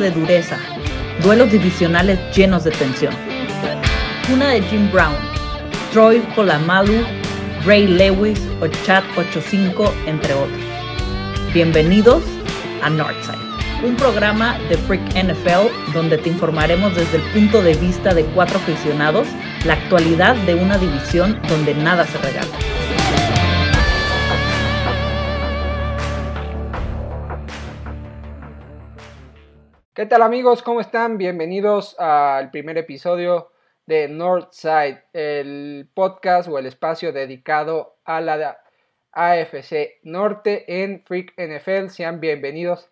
de dureza, duelos divisionales llenos de tensión. Una de Jim Brown, Troy Polamalu, Ray Lewis o Chad 85, entre otros. Bienvenidos a Northside, un programa de Freak NFL donde te informaremos desde el punto de vista de cuatro aficionados la actualidad de una división donde nada se regala. ¿Qué tal amigos? ¿Cómo están? Bienvenidos al primer episodio de Northside, el podcast o el espacio dedicado a la AFC Norte en Freak NFL. Sean bienvenidos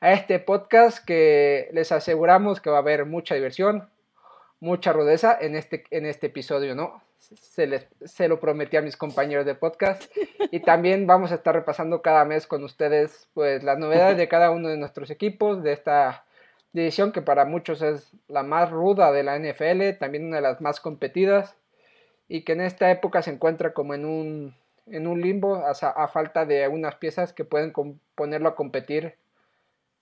a este podcast que les aseguramos que va a haber mucha diversión, mucha rudeza en este, en este episodio, ¿no? Se, les, se lo prometí a mis compañeros de podcast y también vamos a estar repasando cada mes con ustedes pues las novedades de cada uno de nuestros equipos de esta división que para muchos es la más ruda de la NFL, también una de las más competidas y que en esta época se encuentra como en un, en un limbo a, falta de algunas piezas que pueden ponerlo a competir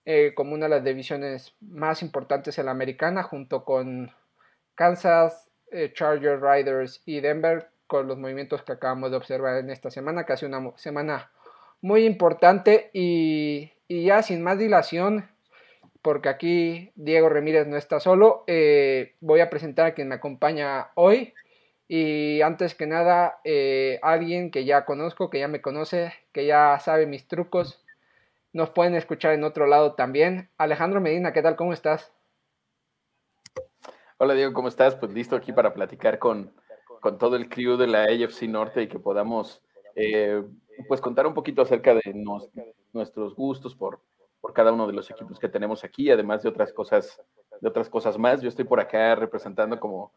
eh, como una de las divisiones más importantes en la americana junto con Kansas, eh, Chargers, Riders y Denver con los movimientos que acabamos de observar en esta semana, casi una semana muy importante y, y ya sin más dilación, porque aquí Diego Ramírez no está solo. Eh, voy a presentar a quien me acompaña hoy. Y antes que nada, eh, alguien que ya conozco, que ya me conoce, que ya sabe mis trucos. Nos pueden escuchar en otro lado también. Alejandro Medina, ¿qué tal? ¿Cómo estás? Hola Diego, ¿cómo estás? Pues listo aquí para platicar con, con todo el crew de la AFC Norte y que podamos eh, pues contar un poquito acerca de nuestros gustos por cada uno de los equipos que tenemos aquí, además de otras cosas, de otras cosas más. Yo estoy por acá representando como,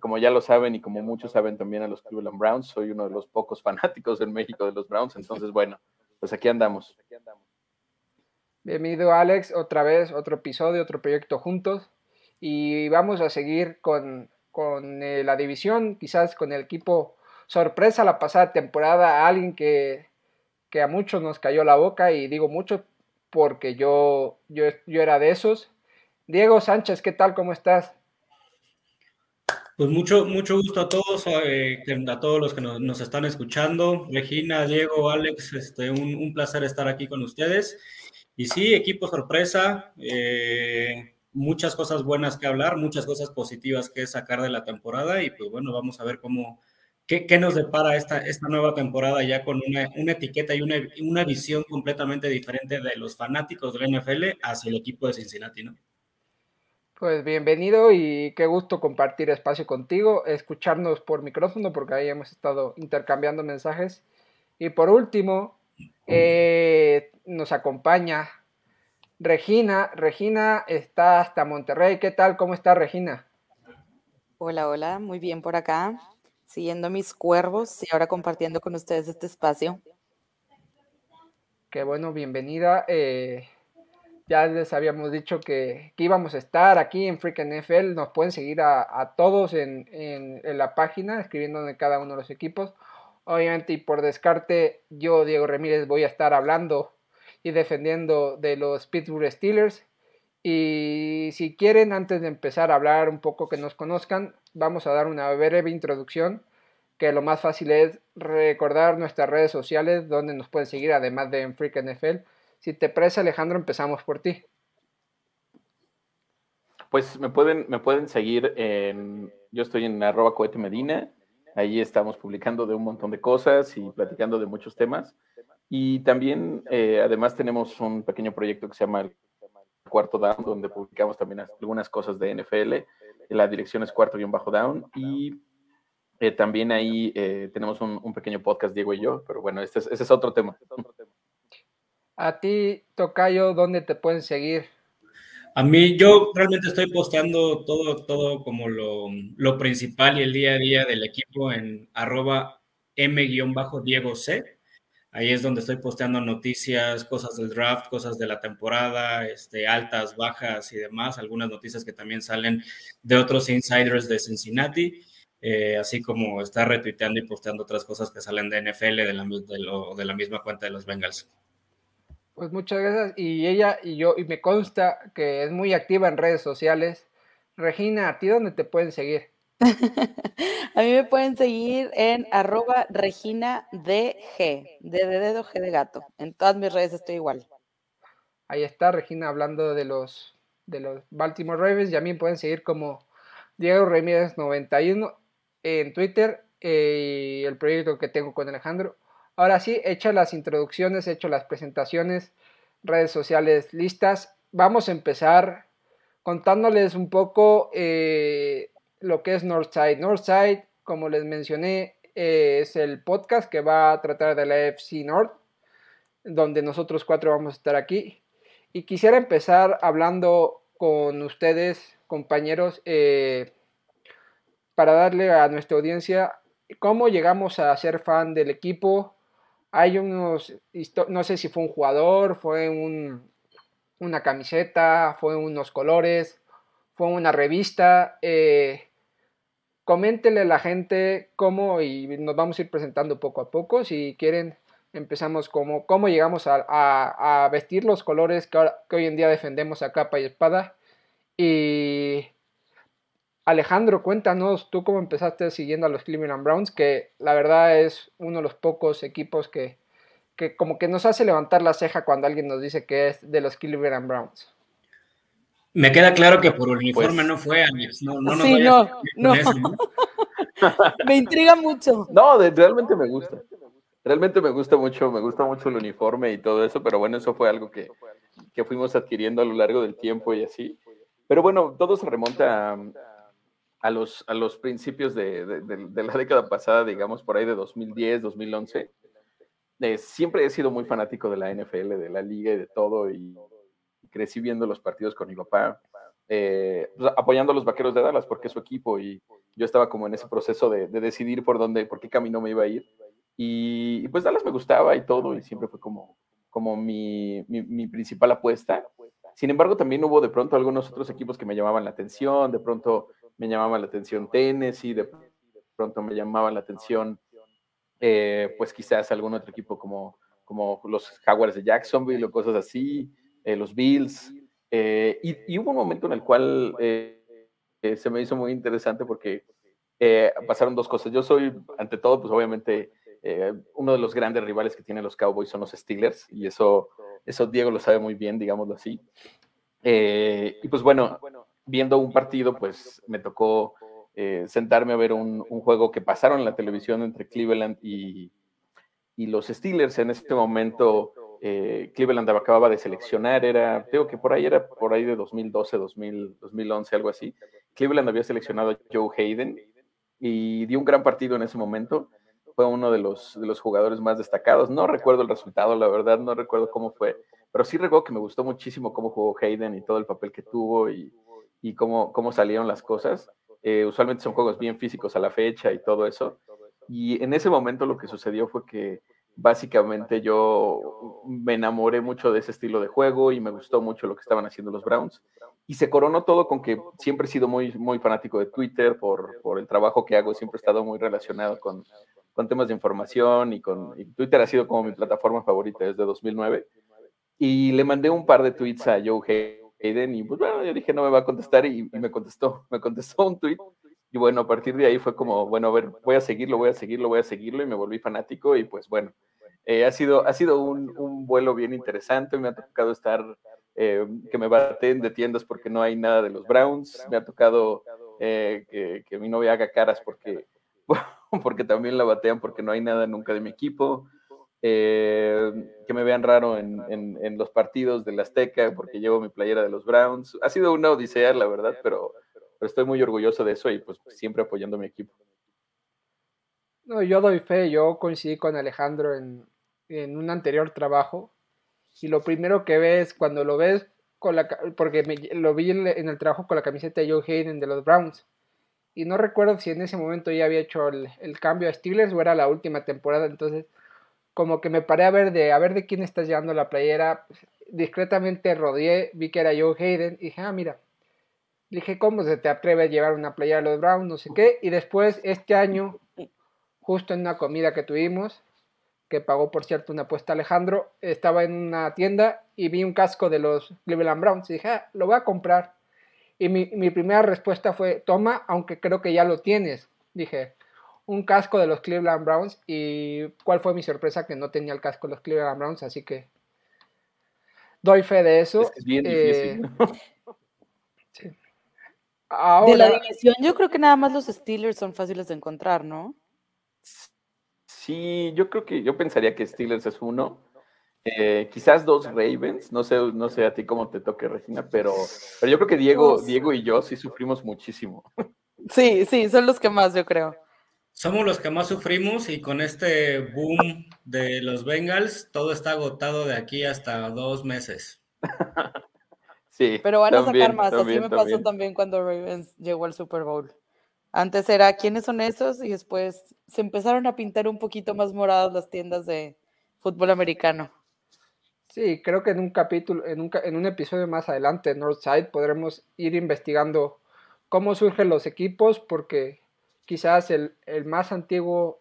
como ya lo saben y como muchos saben también a los Cleveland Browns. Soy uno de los pocos fanáticos en México de los Browns, entonces bueno, pues aquí andamos. Bienvenido Alex, otra vez, otro episodio, otro proyecto juntos y vamos a seguir con, con eh, la división, quizás con el equipo sorpresa la pasada temporada, alguien que, que a muchos nos cayó la boca y digo mucho porque yo, yo, yo era de esos. Diego Sánchez, ¿qué tal? ¿Cómo estás? Pues mucho, mucho gusto a todos, eh, a todos los que nos, nos, están escuchando. Regina, Diego, Alex, este, un, un, placer estar aquí con ustedes. Y sí, equipo sorpresa, eh, muchas cosas buenas que hablar, muchas cosas positivas que sacar de la temporada y pues bueno, vamos a ver cómo, ¿Qué, ¿Qué, nos depara esta, esta nueva temporada ya con una, una etiqueta y una, una, visión completamente diferente de los fanáticos del NFL hacia el equipo de Cincinnati, ¿no? Pues bienvenido y qué gusto compartir espacio contigo, escucharnos por micrófono porque ahí hemos estado intercambiando mensajes. Y por último, eh, nos acompaña Regina. Regina está hasta Monterrey. ¿Qué tal? ¿Cómo está Regina? Hola, hola, muy bien por acá siguiendo mis cuervos y ahora compartiendo con ustedes este espacio. Qué bueno, bienvenida. Eh, ya les habíamos dicho que, que, íbamos a estar aquí en Freak NFL. Nos pueden seguir a, a todos en, en, la página, escribiendo en cada uno de los equipos. Obviamente, y por descarte, yo, Diego Ramírez, voy a estar hablando y defendiendo de los Pittsburgh Steelers. Y si quieren, antes de empezar a hablar un poco que nos conozcan, vamos a dar una breve introducción, que lo más fácil es recordar nuestras redes sociales donde nos pueden seguir, además de en Freak NFL. Si te parece, Alejandro, empezamos por ti. Pues me pueden, me pueden seguir en, yo estoy en arroba cohete medina, ahí estamos publicando de un montón de cosas y platicando de muchos temas. Y también, eh, además, tenemos un pequeño proyecto que se llama Cuarto Down, donde publicamos también algunas cosas de NFL la dirección es cuarto-down y eh, también ahí eh, tenemos un, un, pequeño podcast, Diego y yo, pero bueno, este es, ese es otro tema. A ti, Tocayo, ¿dónde te pueden seguir? A mí, yo realmente estoy posteando todo, todo como lo, lo principal y el día a día del equipo en arroba m-diego c. Ahí es donde estoy posteando noticias, cosas del draft, cosas de la temporada, este, altas, bajas y demás. Algunas noticias que también salen de otros insiders de Cincinnati, eh, así como está retuiteando y posteando otras cosas que salen de NFL de la, de, la misma cuenta de los Bengals. Pues muchas gracias. Y ella y yo, y me consta que es muy activa en redes sociales. Regina, ¿a ti dónde te pueden seguir? a mí me pueden seguir en arroba Regina DG, de dedo G de gato. En todas mis redes estoy igual. Ahí está Regina hablando de los, de los Baltimore Ravens. Y a mí pueden seguir como Diego Ramírez 91 en Twitter eh, y el proyecto que tengo con Alejandro. Ahora sí, hecho las introducciones, hecho las presentaciones, redes sociales listas. Vamos a empezar contándoles un poco eh, lo que es Northside. Northside, como les mencioné, es el podcast que va a tratar de la FC North, donde nosotros cuatro vamos a estar aquí. Y quisiera empezar hablando con ustedes, compañeros, eh, para darle a nuestra audiencia cómo llegamos a ser fan del equipo. Hay unos, no sé si fue un jugador, fue un, una camiseta, fue unos colores, fue una revista. Eh, coméntenle a la gente cómo y nos vamos a ir presentando poco a poco. Si quieren, empezamos como cómo llegamos a, vestir los colores que, que, hoy en día defendemos a capa y espada. Y Alejandro, cuéntanos tú cómo empezaste siguiendo a los Cleveland Browns, que la verdad es uno de los pocos equipos que, que como que nos hace levantar la ceja cuando alguien nos dice que es de los Cleveland Browns. Me queda claro que por uniforme pues no fue, No, no sí, no, no. me intriga mucho. No, realmente me gusta. Realmente me gusta mucho, me gusta mucho el uniforme y todo eso, pero bueno, eso fue algo que, que fuimos adquiriendo a lo largo del tiempo y así. Pero bueno, todo se remonta a, los, a los principios de, de, la década pasada, digamos, por ahí de 2010, 2011. Eh, siempre he sido muy fanático de la NFL, de la liga y de todo, y crecí viendo los partidos con mi papá, eh, pues, apoyando a los vaqueros de Dallas porque es su equipo y yo estaba como en ese proceso de, decidir por dónde, por qué camino me iba a ir. Y, pues Dallas me gustaba y todo, y siempre fue como, como mi, mi, principal apuesta. Sin embargo, también hubo de pronto algunos otros equipos que me llamaban la atención, de pronto me llamaban la atención Tennessee, de pronto me llamaban la atención, eh, pues quizás algún otro equipo como, como los Jaguars de Jacksonville o cosas así. Eh, los Bills. Eh, y, hubo un momento en el cual eh, se me hizo muy interesante porque pasaron dos cosas. Yo soy, ante todo, pues obviamente, uno de los grandes rivales que tienen los Cowboys son los Steelers, y eso, eso Diego lo sabe muy bien, digámoslo así. y pues bueno, viendo un partido, pues me tocó sentarme a ver un, un, juego que pasaron en la televisión entre Cleveland y, y los Steelers. En ese momento eh, Cleveland acababa de seleccionar, era, digo que por ahí era por ahí de 2012, 2000, 2011, algo así. Cleveland había seleccionado a Joe Hayden y dio un gran partido en ese momento. Fue uno de los, jugadores más destacados. No recuerdo el resultado, la verdad, no recuerdo cómo fue, pero sí recuerdo que me gustó muchísimo cómo jugó Hayden y todo el papel que tuvo y, cómo salieron las cosas. Eh, usualmente son juegos bien físicos a la fecha y todo eso. Y en ese momento lo que sucedió fue que básicamente yo me enamoré mucho de ese estilo de juego y me gustó mucho lo que estaban haciendo los Browns. Y se coronó todo con que siempre he sido muy, muy fanático de Twitter por, por el trabajo que hago, siempre he estado muy relacionado con, con temas de información y con Twitter ha sido como mi plataforma favorita desde 2009. Y le mandé un par de tweets a Joe Hayden y pues bueno, yo dije no me va a contestar y, y me contestó, me contestó un tweet y bueno, a partir de ahí fue como, bueno, a ver, voy a seguirlo, voy a seguirlo, voy a seguirlo y me volví fanático y pues bueno, eh, ha, sido, ha sido un, un, vuelo bien interesante, me ha tocado estar, eh, que me baten de tiendas porque no hay nada de los Browns, me ha tocado eh, que, que, mi novia haga caras porque, porque también la batean porque no hay nada nunca de mi equipo. que me vean raro en, en, en, los partidos del Azteca porque llevo mi playera de los Browns. Ha sido una odisea, la verdad, pero, estoy muy orgulloso de eso y pues siempre apoyando a mi equipo. No, yo doy fe, yo coincidí con Alejandro en, en un anterior trabajo y lo primero que ves cuando lo ves con la porque lo vi en, el trabajo con la camiseta de Joe Hayden de los Browns y no recuerdo si en ese momento ya había hecho el, el, cambio a Steelers o era la última temporada entonces como que me paré a ver de a ver de quién estás llevando la playera discretamente rodeé vi que era Joe Hayden y dije ah mira le dije, ¿cómo se te atreve a llevar una playera de los Browns? No sé qué. Y después, este año, justo en una comida que tuvimos, que pagó por cierto una apuesta Alejandro, estaba en una tienda y vi un casco de los Cleveland Browns y dije, ah, lo voy a comprar. Y mi, mi, primera respuesta fue, toma, aunque creo que ya lo tienes. Dije, un casco de los Cleveland Browns y cuál fue mi sorpresa que no tenía el casco de los Cleveland Browns, así que doy fe de eso. Es, bien difícil. Eh, sí. Ahora, de la división, yo creo que nada más los Steelers son fáciles de encontrar, ¿no? Sí, yo creo que yo pensaría que Steelers es uno. Eh, quizás dos Ravens, no sé, no sé a ti cómo te toque, Regina, pero, pero yo creo que Diego, Diego y yo sí sufrimos muchísimo. Sí, sí, son los que más, yo creo. Somos los que más sufrimos y con este boom de los Bengals, todo está agotado de aquí hasta dos meses. Sí. Pero van a sacar más, también, así me pasó también. también cuando Ravens llegó al Super Bowl. Antes era quiénes son esos y después se empezaron a pintar un poquito más moradas las tiendas de fútbol americano. Sí, creo que en un capítulo, en un, en un episodio más adelante, en Northside, podremos ir investigando cómo surgen los equipos, porque quizás el, el más antiguo,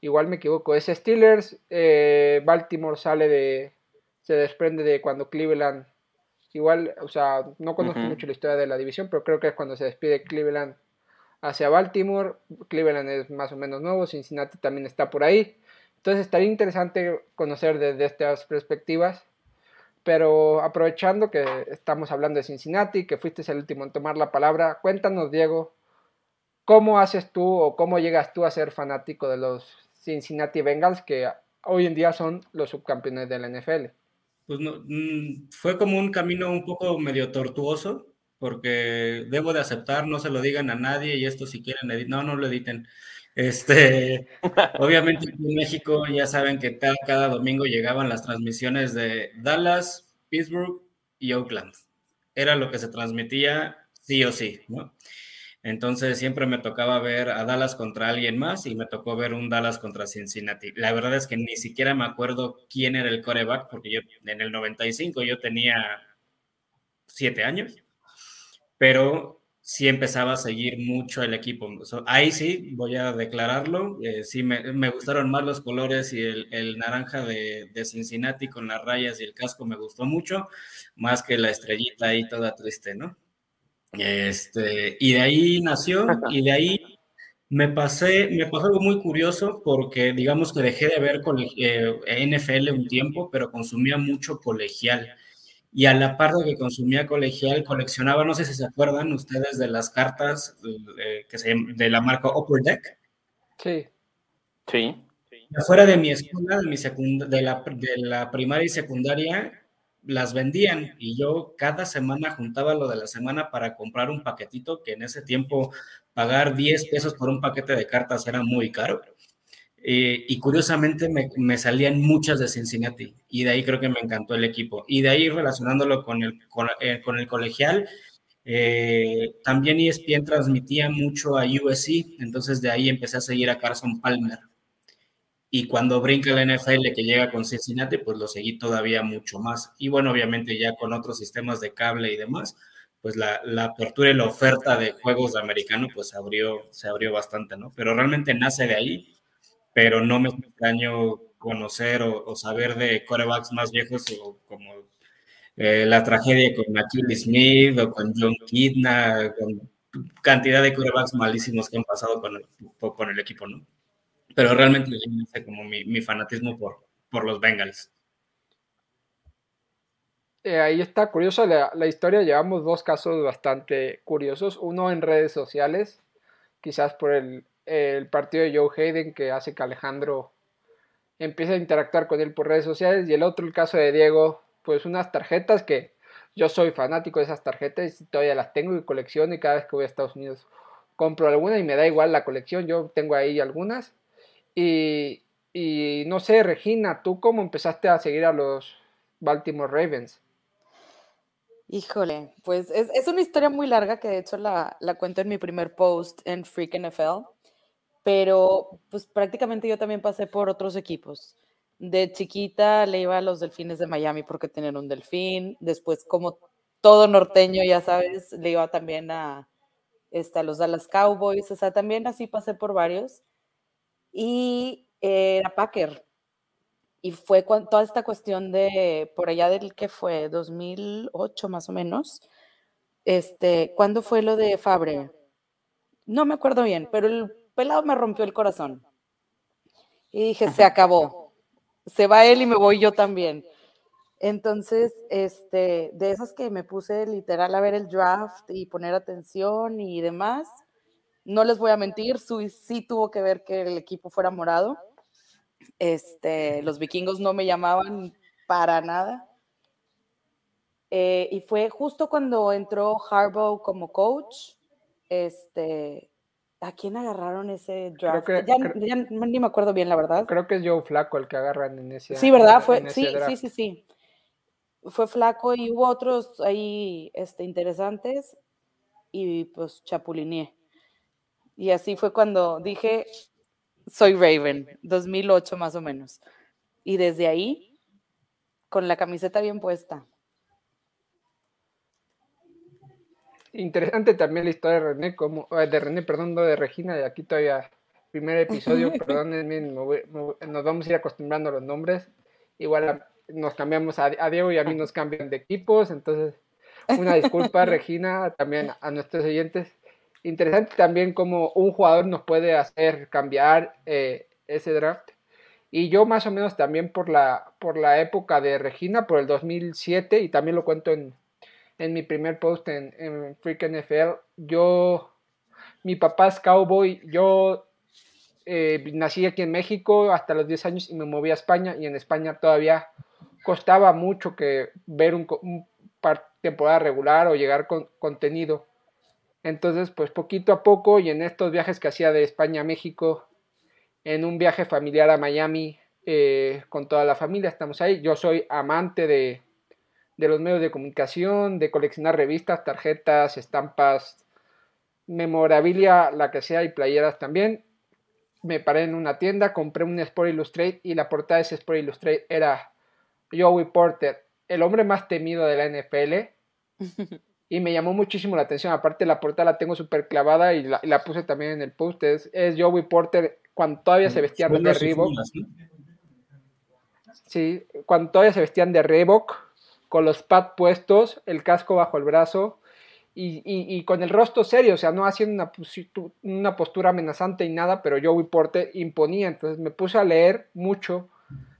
igual me equivoco, es Steelers. Eh, Baltimore sale de, se desprende de cuando Cleveland, igual, o sea, no conozco mucho la historia de la división, pero creo que es cuando se despide Cleveland hacia Baltimore. Cleveland es más o menos nuevo, Cincinnati también está por ahí. Entonces estaría interesante conocer desde estas perspectivas. Pero aprovechando que estamos hablando de Cincinnati, que fuiste el último en tomar la palabra, cuéntanos, Diego, ¿cómo haces tú o cómo llegas tú a ser fanático de los Cincinnati Bengals, que hoy en día son los subcampeones de la NFL? Pues no, mm, fue como un camino un poco medio tortuoso, porque debo de aceptar, no se lo digan a nadie y esto si quieren edit, no, no lo editen. Este, obviamente en México ya saben que cada, cada domingo llegaban las transmisiones de Dallas, Pittsburgh y Oakland. Era lo que se transmitía sí o sí, ¿no? Entonces siempre me tocaba ver a Dallas contra alguien más y me tocó ver un Dallas contra Cincinnati. La verdad es que ni siquiera me acuerdo quién era el coreback, porque yo en el 95 yo tenía siete años, pero sí empezaba a seguir mucho el equipo. So, ahí sí, voy a declararlo, eh, sí me, me, gustaron más los colores y el, el naranja de, de, Cincinnati con las rayas y el casco me gustó mucho, más que la estrellita ahí toda triste, ¿no? Este, y de ahí nació, y de ahí me pasé, me pasó algo muy curioso porque digamos que dejé de ver eh, NFL un tiempo, pero consumía mucho colegial. Y a la par de que consumía colegial, coleccionaba, no sé si se acuerdan ustedes de las cartas eh, que se, de la marca Upper Deck. Sí. Sí. Afuera de mi escuela, de, mi secund de, la, de la primaria y secundaria, las vendían y yo cada semana juntaba lo de la semana para comprar un paquetito que en ese tiempo pagar 10 pesos por un paquete de cartas era muy caro. Eh, y curiosamente me, me, salían muchas de Cincinnati y de ahí creo que me encantó el equipo. Y de ahí relacionándolo con el, con, eh, el colegial, eh, también ESPN transmitía mucho a USC, entonces de ahí empecé a seguir a Carson Palmer. Y cuando brinca la NFL que llega con Cincinnati, pues lo seguí todavía mucho más. Y bueno, obviamente ya con otros sistemas de cable y demás, pues la, la, apertura y la oferta de juegos de americano pues abrió, se abrió bastante, ¿no? Pero realmente nace de ahí, pero no me extraño conocer o, o saber de corebacks más viejos o como eh, la tragedia con Achilles Smith o con John Kidna, con cantidad de corebacks malísimos que han pasado con el, con el equipo, ¿no? Pero realmente como mi, mi fanatismo por, por los Bengals. Eh, ahí está curiosa la, la, historia. Llevamos dos casos bastante curiosos. Uno en redes sociales, quizás por el, el, partido de Joe Hayden que hace que Alejandro empiece a interactuar con él por redes sociales. Y el otro, el caso de Diego, pues unas tarjetas que yo soy fanático de esas tarjetas y todavía las tengo y colecciono. Y cada vez que voy a Estados Unidos compro alguna y me da igual la colección. Yo tengo ahí algunas. Y, no sé, Regina, ¿tú cómo empezaste a seguir a los Baltimore Ravens? Híjole, pues es, es, una historia muy larga que de hecho la, la, cuento en mi primer post en Freak NFL, pero pues prácticamente yo también pasé por otros equipos. De chiquita le iba a los delfines de Miami porque tenían un delfín, después como todo norteño, ya sabes, le iba también a, este, a los Dallas Cowboys, o sea, también así pasé por varios. Y Era Packer. Y fue toda esta cuestión de, por allá del que fue, 2008 más o menos. Este, ¿Cuándo fue lo de Fabre? No me acuerdo bien, pero el pelado me rompió el corazón. Y dije, se acabó. Se va él y me voy yo también. Entonces, este, de esas que me puse literal a ver el draft y poner atención y demás, no les voy a mentir, sí, tuvo que ver que el equipo fuera morado. Este, los vikingos no me llamaban para nada. Eh, y fue justo cuando entró Harbaugh como coach. Este, ¿A quién agarraron ese draft? ya, ni me acuerdo bien, la verdad. Creo que es Joe Flaco el que agarran en ese Sí, ¿verdad? Fue, sí, sí, sí, sí. Fue Flaco y hubo otros ahí este, interesantes y pues chapulineé. Y así fue cuando dije, soy Raven, 2008 más o menos. Y desde ahí, con la camiseta bien puesta. Interesante también la historia de René, como, eh, de René, perdón, de Regina, de aquí todavía, primer episodio, perdónenme, nos vamos a ir acostumbrando a los nombres. Igual nos cambiamos a, a, Diego y a mí nos cambian de equipos, entonces una disculpa, Regina, también a nuestros oyentes. Interesante también cómo un jugador nos puede hacer cambiar eh, ese draft. Y yo más o menos también por la, por la época de Regina, por el 2007, y también lo cuento en, en mi primer post en, en Freak NFL, yo, mi papá es cowboy, yo eh, nací aquí en México hasta los 10 años y me moví a España y en España todavía costaba mucho que ver un, temporada regular o llegar con contenido. Entonces, pues poquito a poco y en estos viajes que hacía de España a México, en un viaje familiar a Miami eh, con toda la familia, estamos ahí. Yo soy amante de, de los medios de comunicación, de coleccionar revistas, tarjetas, estampas, memorabilia, la que sea, y playeras también. Me paré en una tienda, compré un Sport Illustrated y la portada de ese Sport Illustrated era Joey Porter, el hombre más temido de la NFL. y me llamó muchísimo la atención. Aparte, la portada la tengo súper clavada y la, puse también en el post. Es, Joey Porter cuando todavía se vestían de Reebok. Sí, cuando todavía se vestían de Reebok, con los pads puestos, el casco bajo el brazo y, con el rostro serio, o sea, no haciendo una, una postura amenazante y nada, pero Joey Porter imponía. Entonces me puse a leer mucho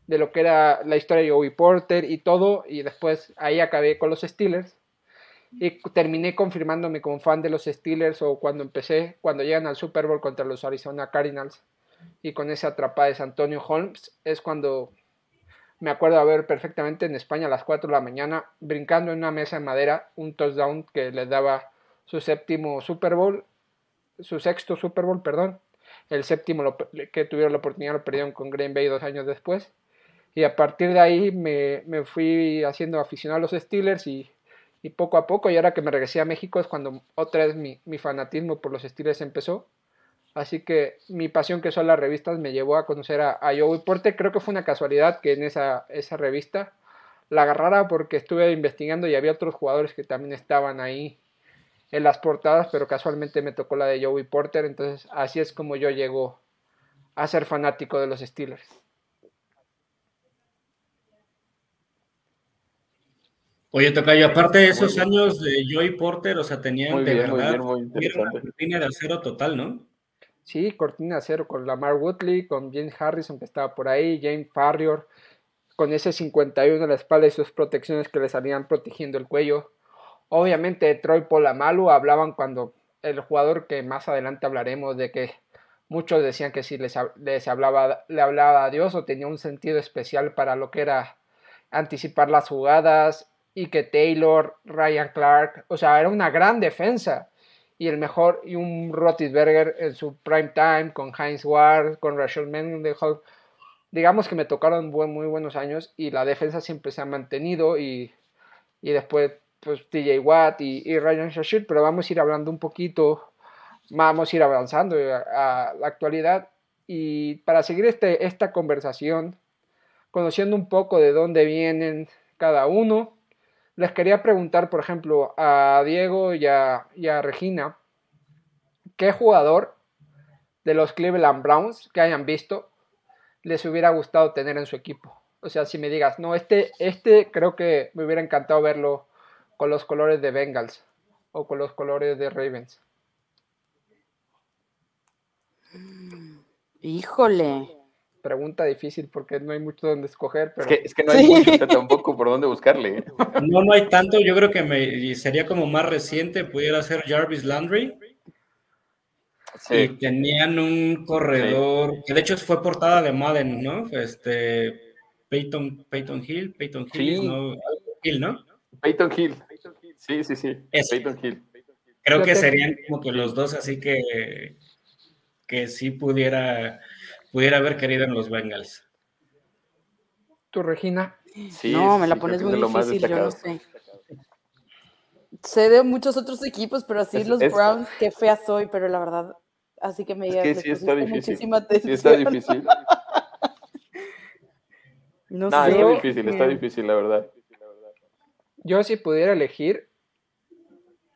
de lo que era la historia de Joey Porter y todo, y después ahí acabé con los Steelers y terminé confirmándome como fan de los Steelers o cuando empecé, cuando llegan al Super Bowl contra los Arizona Cardinals y con ese atrapada de Antonio Holmes, es cuando me acuerdo haber perfectamente en España a las 4 de la mañana brincando en una mesa de madera un touchdown que les daba su séptimo Super Bowl, su sexto Super Bowl, perdón. El séptimo que tuvieron la oportunidad lo perdieron con Green Bay dos años después. Y a partir de ahí me, me fui haciendo aficionado a los Steelers y y poco a poco, y ahora que me regresé a México es cuando otra vez mi, fanatismo por los estilos empezó. Así que mi pasión que son las revistas me llevó a conocer a, a Joey Porter. Creo que fue una casualidad que en esa, esa revista la agarrara porque estuve investigando y había otros jugadores que también estaban ahí en las portadas, pero casualmente me tocó la de Joey Porter. Entonces así es como yo llego a ser fanático de los Steelers. Oye, Tocayo, aparte de esos años de Joey Porter, o sea, tenían de verdad una cortina de acero total, ¿no? Sí, cortina de acero con Lamar Woodley, con James Harrison que estaba por ahí, James Farrior, con ese 51 en la espalda y sus protecciones que le salían protegiendo el cuello. Obviamente Troy Polamalu hablaban cuando el jugador que más adelante hablaremos de que muchos decían que si les, les hablaba, le hablaba a Dios o tenía un sentido especial para lo que era anticipar las jugadas, y que Taylor, Ryan Clark, o sea, era una gran defensa. Y el mejor, y un Rotisberger en su prime time, con Heinz Ward, con Rachel Mendenhall. Digamos que me tocaron muy buenos años y la defensa siempre se ha mantenido. Y, después, pues TJ Watt y, Ryan Shashir, pero vamos a ir hablando un poquito, vamos a ir avanzando a, la actualidad. Y para seguir este, esta conversación, conociendo un poco de dónde vienen cada uno, les quería preguntar, por ejemplo, a Diego y a, Regina, ¿qué jugador de los Cleveland Browns que hayan visto les hubiera gustado tener en su equipo. O sea, si me digas, no, este, este creo que me hubiera encantado verlo con los colores de Bengals o con los colores de Ravens. Híjole. Pregunta difícil porque no hay mucho donde escoger, pero... Es que, no hay mucho tampoco por dónde buscarle. ¿eh? No, no hay tanto. Yo creo que me, sería como más reciente, pudiera ser Jarvis Landry. Sí. Y tenían un corredor, que de hecho fue portada de Madden, ¿no? Este, Peyton, Peyton Hill, Peyton Hill, ¿no? Hill, ¿no? Peyton Hill. Sí, sí, sí. Peyton Hill. Creo que serían como que los dos, así que que sí pudiera, pudiera haber querido en los Bengals. ¿Tu Regina? no, me la pones muy difícil, yo no sé. Sé de muchos otros equipos, pero así los Browns, qué fea soy, pero la verdad, así que me es que sí está difícil. muchísima atención. Sí está difícil. no, sé. Está difícil, está difícil, la verdad. Yo si pudiera elegir.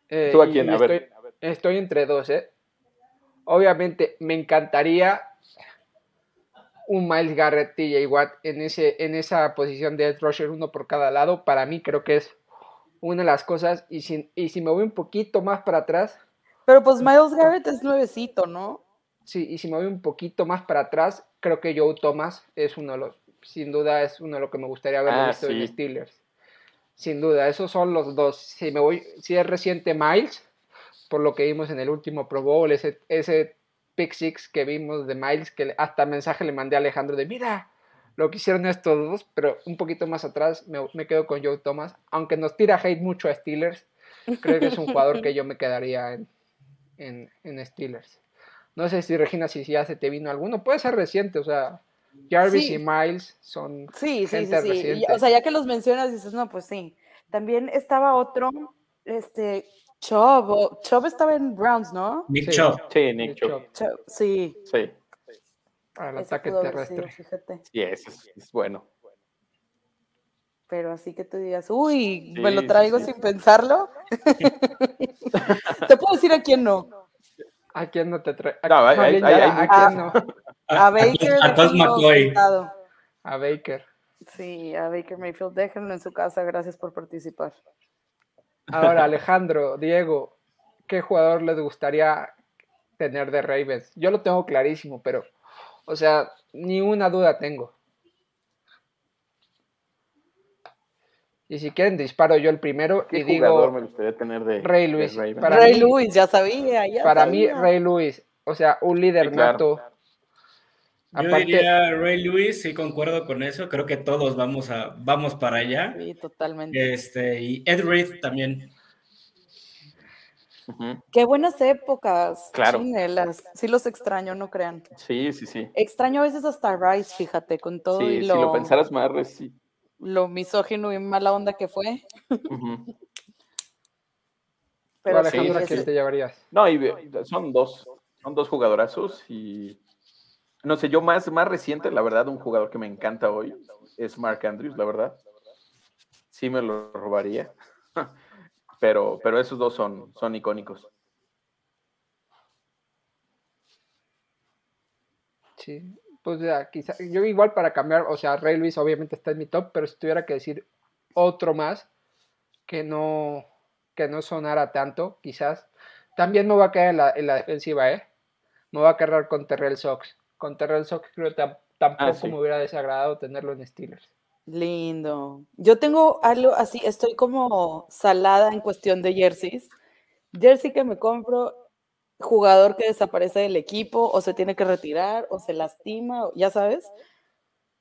Eh, ¿Tú a quién? A estoy, ver. Estoy entre dos, ¿eh? Obviamente me encantaría un Miles Garrett, TJ Watt en, ese, en esa posición de rusher, uno por cada lado. Para mí creo que es una de las cosas. Y si, y si me voy un poquito más para atrás. Pero pues Miles Garrett es nuevecito, ¿no? Sí, y si me voy un poquito más para atrás, creo que Joe Thomas es uno de los, sin duda es uno de los que me gustaría haber Ah, visto sí. en Steelers. Sin duda, esos son los dos. Si me voy, si es reciente Miles, por lo que vimos en el último Pro Bowl, ese, ese pick six que vimos de Miles, que hasta mensaje le mandé a Alejandro de mira lo que hicieron estos dos, pero un poquito más atrás me, me quedo con Joe Thomas, aunque nos tira hate mucho a Steelers, creo que es un jugador que yo me quedaría en, en, en Steelers. No sé si Regina, si ya se te vino alguno, puede ser reciente, o sea, Jarvis Sí. y Miles son Sí, sí, sí, sí. Y, o sea, ya que los mencionas, dices, no, pues sí. También estaba otro, este, Chubb. o- Chubb estaba en Browns, ¿no? Nick Sí. Chubb. Sí, Nick Chubb. Chubb, sí. Sí, ese ataque terrestre. fíjate. sí, ese es, es bueno. Pero así que tú digas, uy, Sí, me lo traigo sí. sin pensarlo. Te puedo decir a quién no. ¿A quién no te trae? No, hay- hay- ¿a muchos. quién no? A Baker. a McCoy. A Baker. Sí, a Baker Mayfield, déjenlo en su casa. Gracias por participar. Ahora, Alejandro, Diego, ¿qué jugador les gustaría tener de Ravens? Yo lo tengo clarísimo, pero, o sea, ni una duda tengo. Y si quieren, disparo yo el primero ¿Qué y jugador digo me gustaría tener de, Ray de Lewis. Ravens? Para Ray mí- Lewis, ya sabía. Ya para mí, sabía. Ray Lewis, o sea, un líder Sí, claro. nato. Yo Aparte, diría Ray Lewis, sí concuerdo con eso. Creo que todos vamos a vamos para allá. Sí, totalmente. Este, y Ed Reed también. Qué buenas épocas. Claro. chinelas. Sí los extraño, no crean. Sí, sí, sí. Extraño a veces hasta Rice, fíjate, con todo Sí, y si lo, lo pensaras más, sí. lo misógino y mala onda que fue. Ujú. tú, Pero sí, Alejandro, ¿a ese- quién te llevarías? No, y son dos, son dos jugadorazos y no sé, yo más, más reciente, la verdad, un jugador que me encanta hoy es Mark Andrews, la verdad. Sí me lo robaría. Pero, pero esos dos son, son icónicos. Sí, pues ya, quizá, yo igual para cambiar, o sea, Ray Lewis obviamente está en mi top, pero si tuviera que decir otro más que no, que no sonara tanto, quizás, también me va a caer en la, en la defensiva, ¿eh? Me va a quedar con Terrell Sox. Con Terrell Sox creo que tam- tampoco Ah, sí. me hubiera desagradado tenerlo en Steelers. Lindo. Yo tengo algo así, estoy como salada en cuestión de jerseys. Jersey que me compro, jugador que desaparece del equipo, o se tiene que retirar, o se lastima, ya sabes.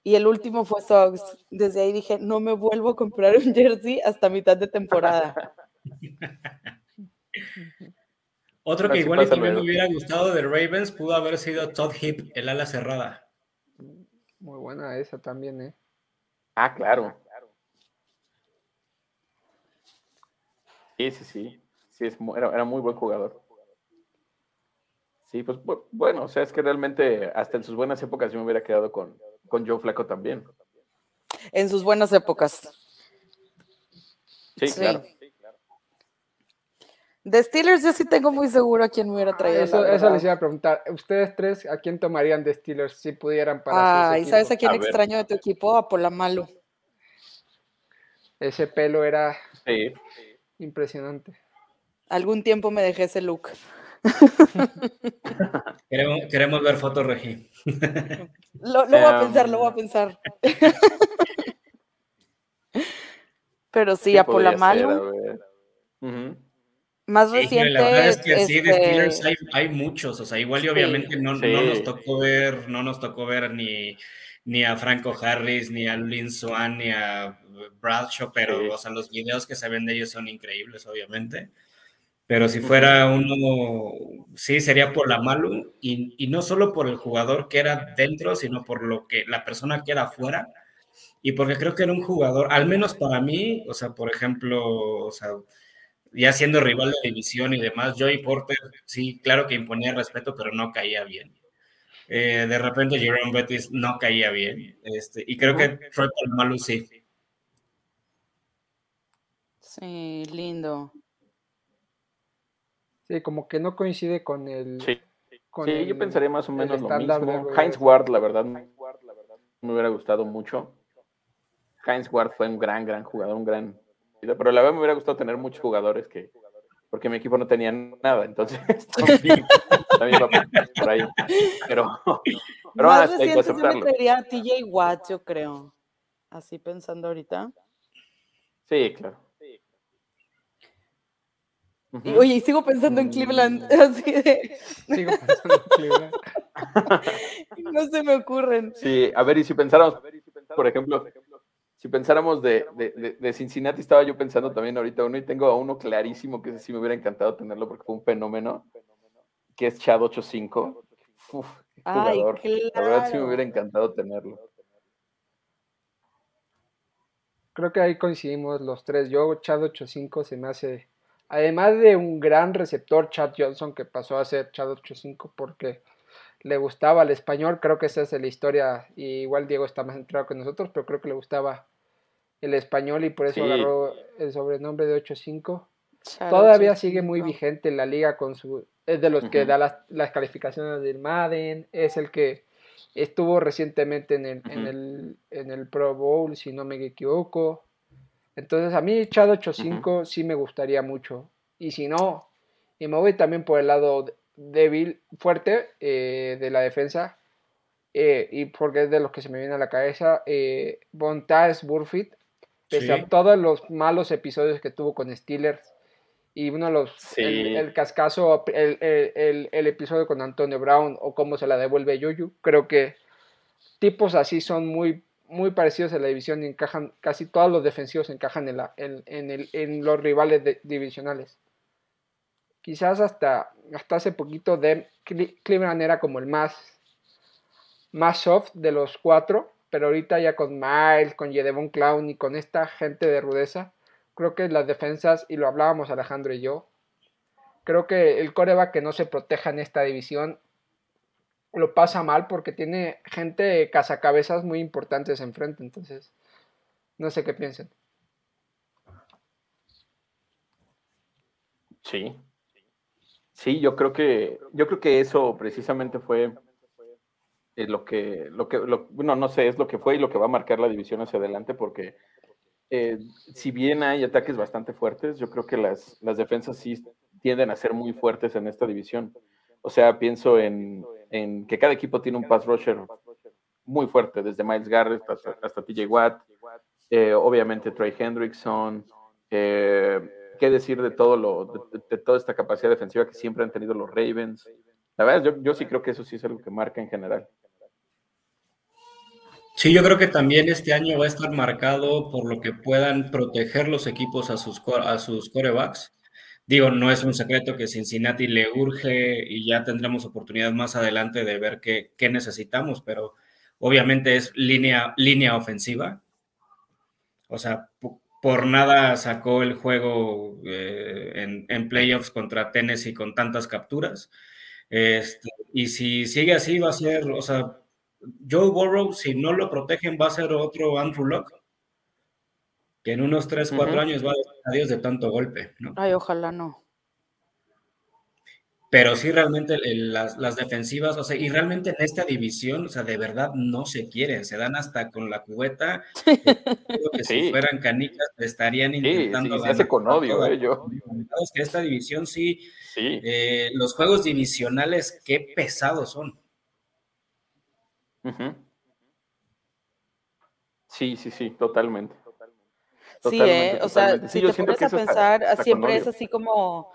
Y el último fue Suggs. Desde ahí dije, no me vuelvo a comprar un jersey hasta mitad de temporada. Otro que igual y también me hubiera gustado de Ravens pudo haber sido Todd Hip, el ala cerrada. Muy buena esa también, ¿eh? Ah, claro. Sí, sí, sí. Sí, es, era, era muy buen jugador. Sí, pues bu- bueno, o sea, es que realmente hasta en sus buenas épocas yo me hubiera quedado con, con Joe Flaco también. En sus buenas épocas. Sí, Sí. claro. De Steelers yo sí tengo muy seguro a quién me hubiera traído. Eso, eso les iba a preguntar. Ustedes tres, ¿a quién tomarían de Steelers si pudieran para Ah, ¿y sabes a quién extraño de tu equipo? A Polamalu. Ese pelo era impresionante. Algún tiempo me dejé ese look. queremos, ver fotos, Regi. Lo, voy a pensar, lo voy a pensar. Pero sí, a Polamalu. Más reciente. la verdad es que sí, de este Steelers hay, muchos, o sea, igual y obviamente no, no, nos tocó ver, no nos tocó ver ni, ni a Franco Harris, ni a Lynn Swan, ni a Bradshaw, pero o sea, los videos que se ven de ellos son increíbles, obviamente. Pero si fuera uno, sí, sería por la Malu, y, y, no solo por el jugador que era dentro, sino por lo que la persona que era afuera, y porque creo que era un jugador, al menos para mí, o sea, por ejemplo, o sea, ya siendo rival de división y demás, Joey Porter, sí, claro que imponía respeto, pero no caía bien. Eh, de repente Jerome Bettis no caía bien, este, y creo que Troy Polamalu sí. Sí, lindo. Sí, como que no coincide con el. Sí, yo pensaría más o menos lo mismo. Heinz Ward, la verdad, me hubiera gustado mucho. Heinz Ward fue un gran, gran jugador, un gran. Pero la verdad me hubiera gustado tener muchos jugadores que. Porque mi equipo no tenía nada, entonces también, va por ahí. Pero, pero más hay que aceptarlo. Yo me traería a TJ Watt, yo creo. Así pensando ahorita. Sí, claro. Oye, y sigo pensando en Cleveland, mm. así de... Sigo pensando en Cleveland. no se me ocurren. Sí, a ver, y si pensáramos, por ejemplo, si pensáramos de, de, de, Cincinnati, estaba yo pensando también ahorita uno, y tengo a uno clarísimo que ese sí me hubiera encantado tenerlo porque fue un fenómeno, que es Chad 85. Uf, jugador. La verdad sí me hubiera encantado tenerlo. Creo que ahí coincidimos los tres. Yo, Chad 85 se me hace Además de un gran receptor, Chad Johnson, que pasó a ser Chad 85 porque le gustaba el español, creo que esa es la historia, y igual Diego está más entrado que nosotros, pero creo que le gustaba el español y por eso agarró el sobrenombre de 85. Todavía sigue muy vigente en la liga con su... Es de los que da las, calificaciones del Madden, es el que estuvo recientemente en el, en, el, en el Pro Bowl, si no me equivoco. Entonces a mí Chad 8.5 sí me gustaría mucho. Y si no, y me voy también por el lado débil, fuerte eh, de la defensa. Eh, y porque es de los que se me viene a la cabeza, eh, Bontas Burfitt, pese a todos los malos episodios que tuvo con Steelers, y uno de los, el, cascazo, el, el, el, episodio con Antonio Brown o cómo se la devuelve Yuyu, creo que tipos así son muy muy parecidos a la división y encajan, casi todos los defensivos encajan en, la, en, en, el, en los rivales divisionales. Quizás hasta, hasta hace poquito de Cleveland era como el más, más soft de los cuatro, pero ahorita ya con Miles, con Jedevon Clown y con esta gente de rudeza, creo que las defensas, y lo hablábamos Alejandro y yo, creo que el coreback que no se proteja en esta división lo pasa mal porque tiene gente cazacabezas muy importantes enfrente, entonces no sé qué piensen. Sí. Sí, yo creo que yo creo que eso precisamente fue eh, lo que lo que bueno, no sé, es lo que fue y lo que va a marcar la división hacia adelante porque eh, si bien hay ataques bastante fuertes, yo creo que las, las defensas sí tienden a ser muy fuertes en esta división. O sea, pienso en, que cada equipo tiene un pass rusher muy fuerte, desde Miles Garrett hasta, TJ Watt, eh, obviamente Trey Hendrickson. Eh, ¿Qué decir de, todo lo, de, toda esta capacidad defensiva que siempre han tenido los Ravens? La verdad, yo, yo sí creo que eso sí es algo que marca en general. Sí, yo creo que también este año va a estar marcado por lo que puedan proteger los equipos a sus, a sus corebacks. Digo, no es un secreto que Cincinnati le urge y ya tendremos oportunidad más adelante de ver qué, necesitamos, pero obviamente es línea, línea ofensiva. O sea, por nada sacó el juego eh, en, playoffs contra Tennessee con tantas capturas. Este, y si sigue así, va a ser, o sea, Joe Burrow, si no lo protegen, va a ser otro Andrew Locke que en unos 3, 4 años va a adiós de tanto golpe. ¿no? Ay, ojalá no. Pero sí realmente las, las, defensivas, o sea, y realmente en esta división, o sea, de verdad no se quieren, se dan hasta con la cubeta, creo que si fueran canicas estarían intentando... Sí, sí, con odio, eh, yo. que esta división sí, eh, los juegos divisionales, qué pesados son. Sí, sí, sí, totalmente. sí, eh, o sea, si te pones a pensar, siempre es así como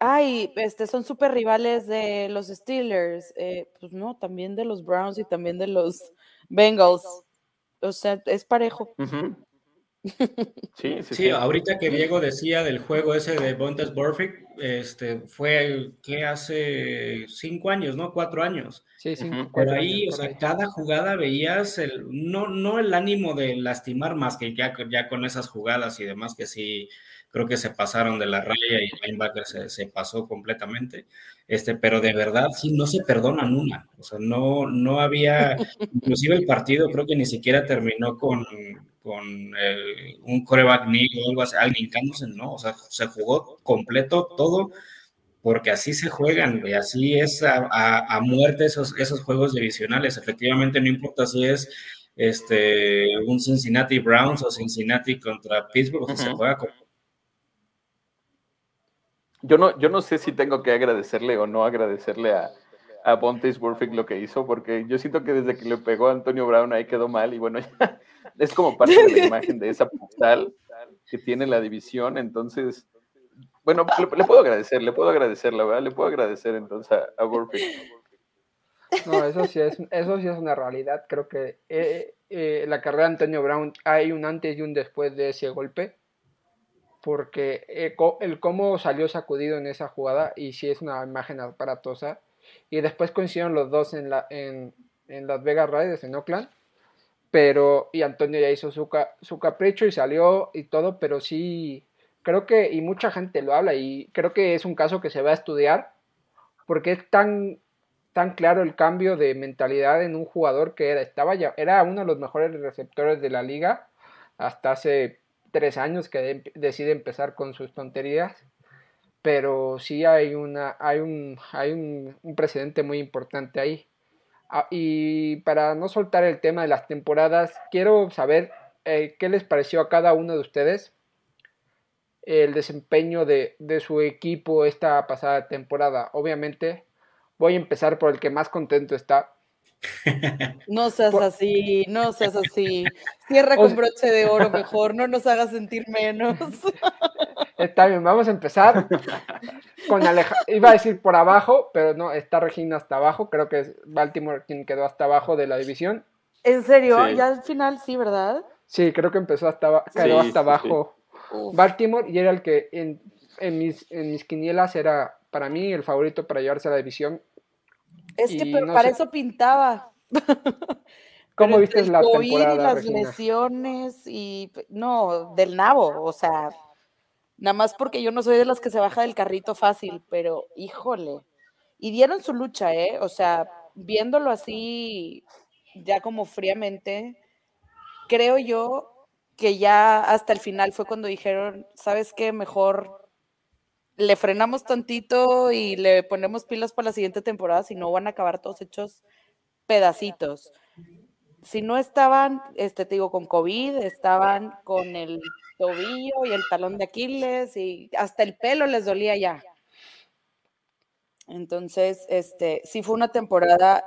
ay, este, son súper rivales de los Steelers. Eh, pues no, también de los Browns y también de los Bengals. O sea, es parejo. Sí, sí, sí, ahorita que Diego decía del juego ese de Bontes Burfict, este, fue que hace cinco años, ¿no? Cuatro años. Sí, sí. Pero ahí, o sea, cada jugada veías el, no, no el ánimo de lastimar más que ya, ya con esas jugadas y demás que sí creo que se pasaron de la raya y el linebacker se, se, pasó completamente, este, pero de verdad sí no se perdonan una, o sea, no, no había, inclusive el partido creo que ni siquiera terminó con, con eh, un coreback ni o algo así, alguien ¿no? O sea, se jugó completo todo porque así se juegan y así es a, a, muerte esos, esos juegos divisionales. Efectivamente, no importa si es este, un Cincinnati Browns o Cincinnati contra Pittsburgh, se juega con yo no, yo no sé si tengo que agradecerle o no agradecerle a, a Bontes Burfict lo que hizo, porque yo siento que desde que le pegó a Antonio Brown ahí quedó mal y bueno, ya es como parte de la imagen de esa postal que tiene la división, entonces, bueno, le, puedo agradecer, le puedo agradecer, la verdad, le puedo agradecer entonces a, a. No, eso sí es, eso sí es una realidad, creo que eh, eh, la carrera de Antonio Brown hay un antes y un después de ese golpe porque eh, el cómo salió sacudido en esa jugada y sí es una imagen aparatosa. Y después coincidieron los dos en, en Las Vegas Raiders, en Oakland. Pero, y Antonio ya hizo su, su capricho y salió y todo, pero sí, creo que, y mucha gente lo habla, y creo que es un caso que se va a estudiar, porque es tan, tan claro el cambio de mentalidad en un jugador que era, estaba ya, era uno de los mejores receptores de la liga hasta hace tres años que decide empezar con sus tonterías, pero sí hay, una, hay, un, hay un, precedente muy importante ahí. Ah, y para no soltar el tema de las temporadas, quiero saber eh, qué les pareció a cada uno de ustedes el desempeño de, de, su equipo esta pasada temporada. Obviamente, voy a empezar por el que más contento está, no seas así, no seas así. Cierra con broche de oro mejor, no nos hagas sentir menos. Está bien, vamos a empezar con Alejandro. Iba a decir por abajo, pero no, está Regina hasta abajo. Creo que es Baltimore quien quedó hasta abajo de la división. ¿En serio? Ya al final sí, ¿verdad? Sí, creo que empezó hasta, quedó hasta abajo Baltimore y era el que en, en, mis, en mis quinielas era para mí el favorito para llevarse a la división es que para eso pintaba. ¿Cómo viste la COVID temporada, y las lesiones y no, del nabo, o sea, nada más porque yo no soy de las que se baja del carrito fácil, pero híjole. Y dieron su lucha, ¿eh? O sea, viéndolo así, ya como fríamente, creo yo que ya hasta el final fue cuando dijeron, ¿sabes qué? Mejor le frenamos tantito y le ponemos pilas para la siguiente temporada, si no van a acabar todos hechos pedacitos. Si no estaban, este, te digo, con COVID, estaban con el tobillo y el talón de Aquiles y hasta el pelo les dolía ya. Entonces, este, sí fue una temporada,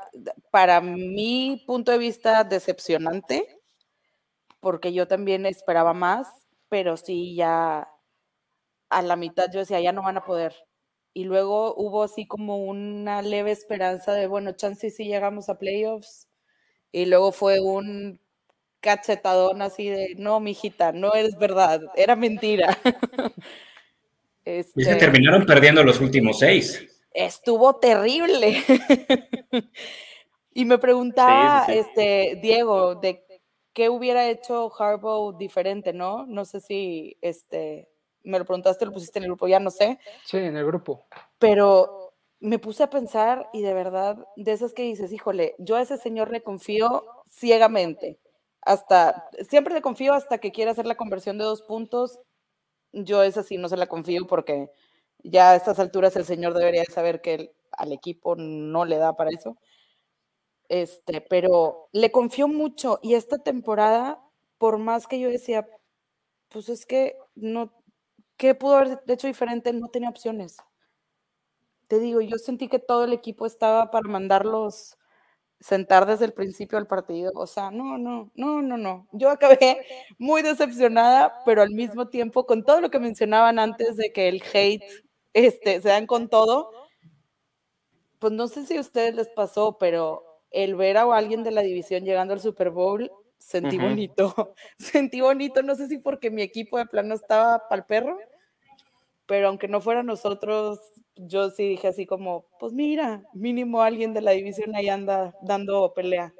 para mi punto de vista, decepcionante, porque yo también esperaba más, pero sí ya a la mitad yo decía, ya no van a poder. Y luego hubo así como una leve esperanza de, bueno, chance si llegamos a playoffs. Y luego fue un cachetadón así de, no, mijita, no es verdad, era mentira. Y se este terminaron perdiendo los últimos seis. Estuvo terrible. y me preguntaba, este, Diego, de qué hubiera hecho Harbaugh diferente, ¿no? No sé si, este, me lo preguntaste, lo pusiste en el grupo, ya no sé. Sí, en el grupo. Pero me puse a pensar y de verdad, de esas que dices, híjole, yo a ese señor le confío ciegamente. Hasta, siempre le confío hasta que quiera hacer la conversión de dos puntos. Yo es así, no se la confío porque Ya a estas alturas el señor debería saber que al equipo no le da para eso. Este, pero le confió mucho y esta temporada, por más que yo decía, pues es que no, ¿qué pudo haber hecho diferente? No tenía opciones. Te digo, yo sentí que todo el equipo estaba para mandarlos sentar desde el principio del partido. O sea, no, no, no, no, no. Yo acabé muy decepcionada, pero al mismo tiempo, con todo lo que mencionaban antes de que el hate este, se dan con todo, pues no sé si a ustedes les pasó, pero el ver a alguien de la división llegando al Super Bowl, sentí bonito. sentí bonito, no sé si porque mi equipo de plano estaba para el perro, pero aunque no fuera nosotros, yo sí dije así como, pues mira, mínimo alguien de la división ahí anda dando pelea.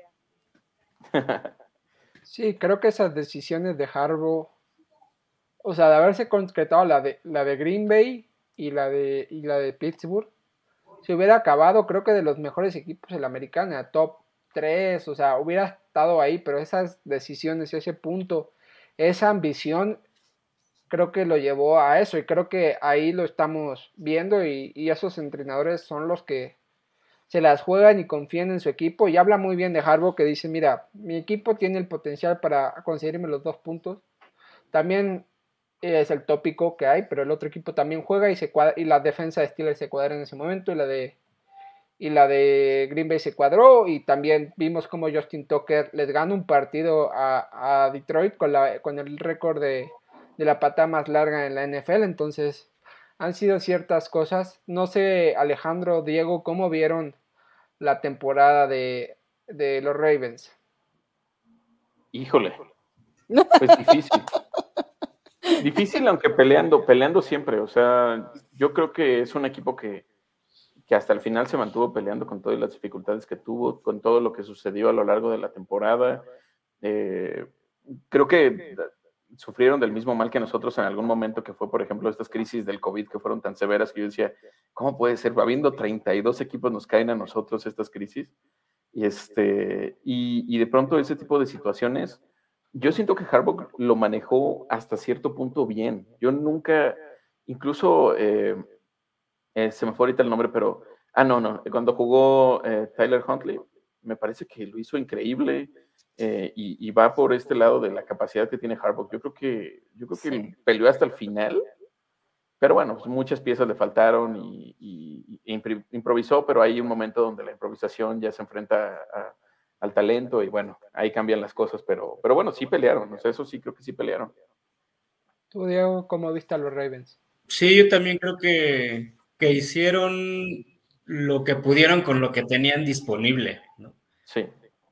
Sí, creo que esas decisiones de Harbaugh, o sea, de haberse concretado la de, la de Green Bay y la de, y la de Pittsburgh, se hubiera acabado, creo que de los mejores equipos en la top 3, o sea, hubiera estado ahí, pero esas decisiones, ese punto, esa ambición, creo que lo llevó a eso y creo que ahí lo estamos viendo y, esos entrenadores son los que se las juegan y confían en su equipo y habla muy bien de Harbaugh que dice, mira, mi equipo tiene el potencial para conseguirme los dos puntos. También es el tópico que hay, pero el otro equipo también juega y se y la defensa de Steelers se cuadra en ese momento y la de y la de Green Bay se cuadró y también vimos como Justin Tucker les gana un partido a, Detroit con, la, con el récord de, la pata más larga en la NFL, entonces han sido ciertas cosas. No sé, Alejandro, Diego, ¿cómo vieron la temporada de, de los Ravens? Híjole, pues difícil. Difícil, aunque peleando, peleando siempre. O sea, yo creo que es un equipo que, que hasta el final se mantuvo peleando con todas las dificultades que tuvo, con todo lo que sucedió a lo largo de la temporada. Eh, creo que sufrieron del mismo mal que nosotros en algún momento, que fue, por ejemplo, estas crisis del COVID que fueron tan severas que yo decía, ¿cómo puede ser? Habiendo 32 equipos nos caen a nosotros estas crisis. Y, este, y, y de pronto ese tipo de situaciones yo siento que Harbaugh lo manejó hasta cierto punto bien. Yo nunca, incluso, eh, eh, se me fue ahorita el nombre, pero, ah, no, no, cuando jugó eh, Tyler Huntley, me parece que lo hizo increíble y, va por este lado de la capacidad que tiene Harbaugh. Yo creo que, yo creo que peleó hasta el final, pero bueno, pues muchas piezas le faltaron y, y, improvisó, pero hay un momento donde la improvisación ya se enfrenta a al talento y bueno, ahí cambian las cosas, pero, pero bueno, sí pelearon, eso sí creo que sí pelearon. ¿Tú, Diego, cómo viste a los Ravens? Sí, yo también creo que, que hicieron lo que pudieron con lo que tenían disponible, ¿no? Sí.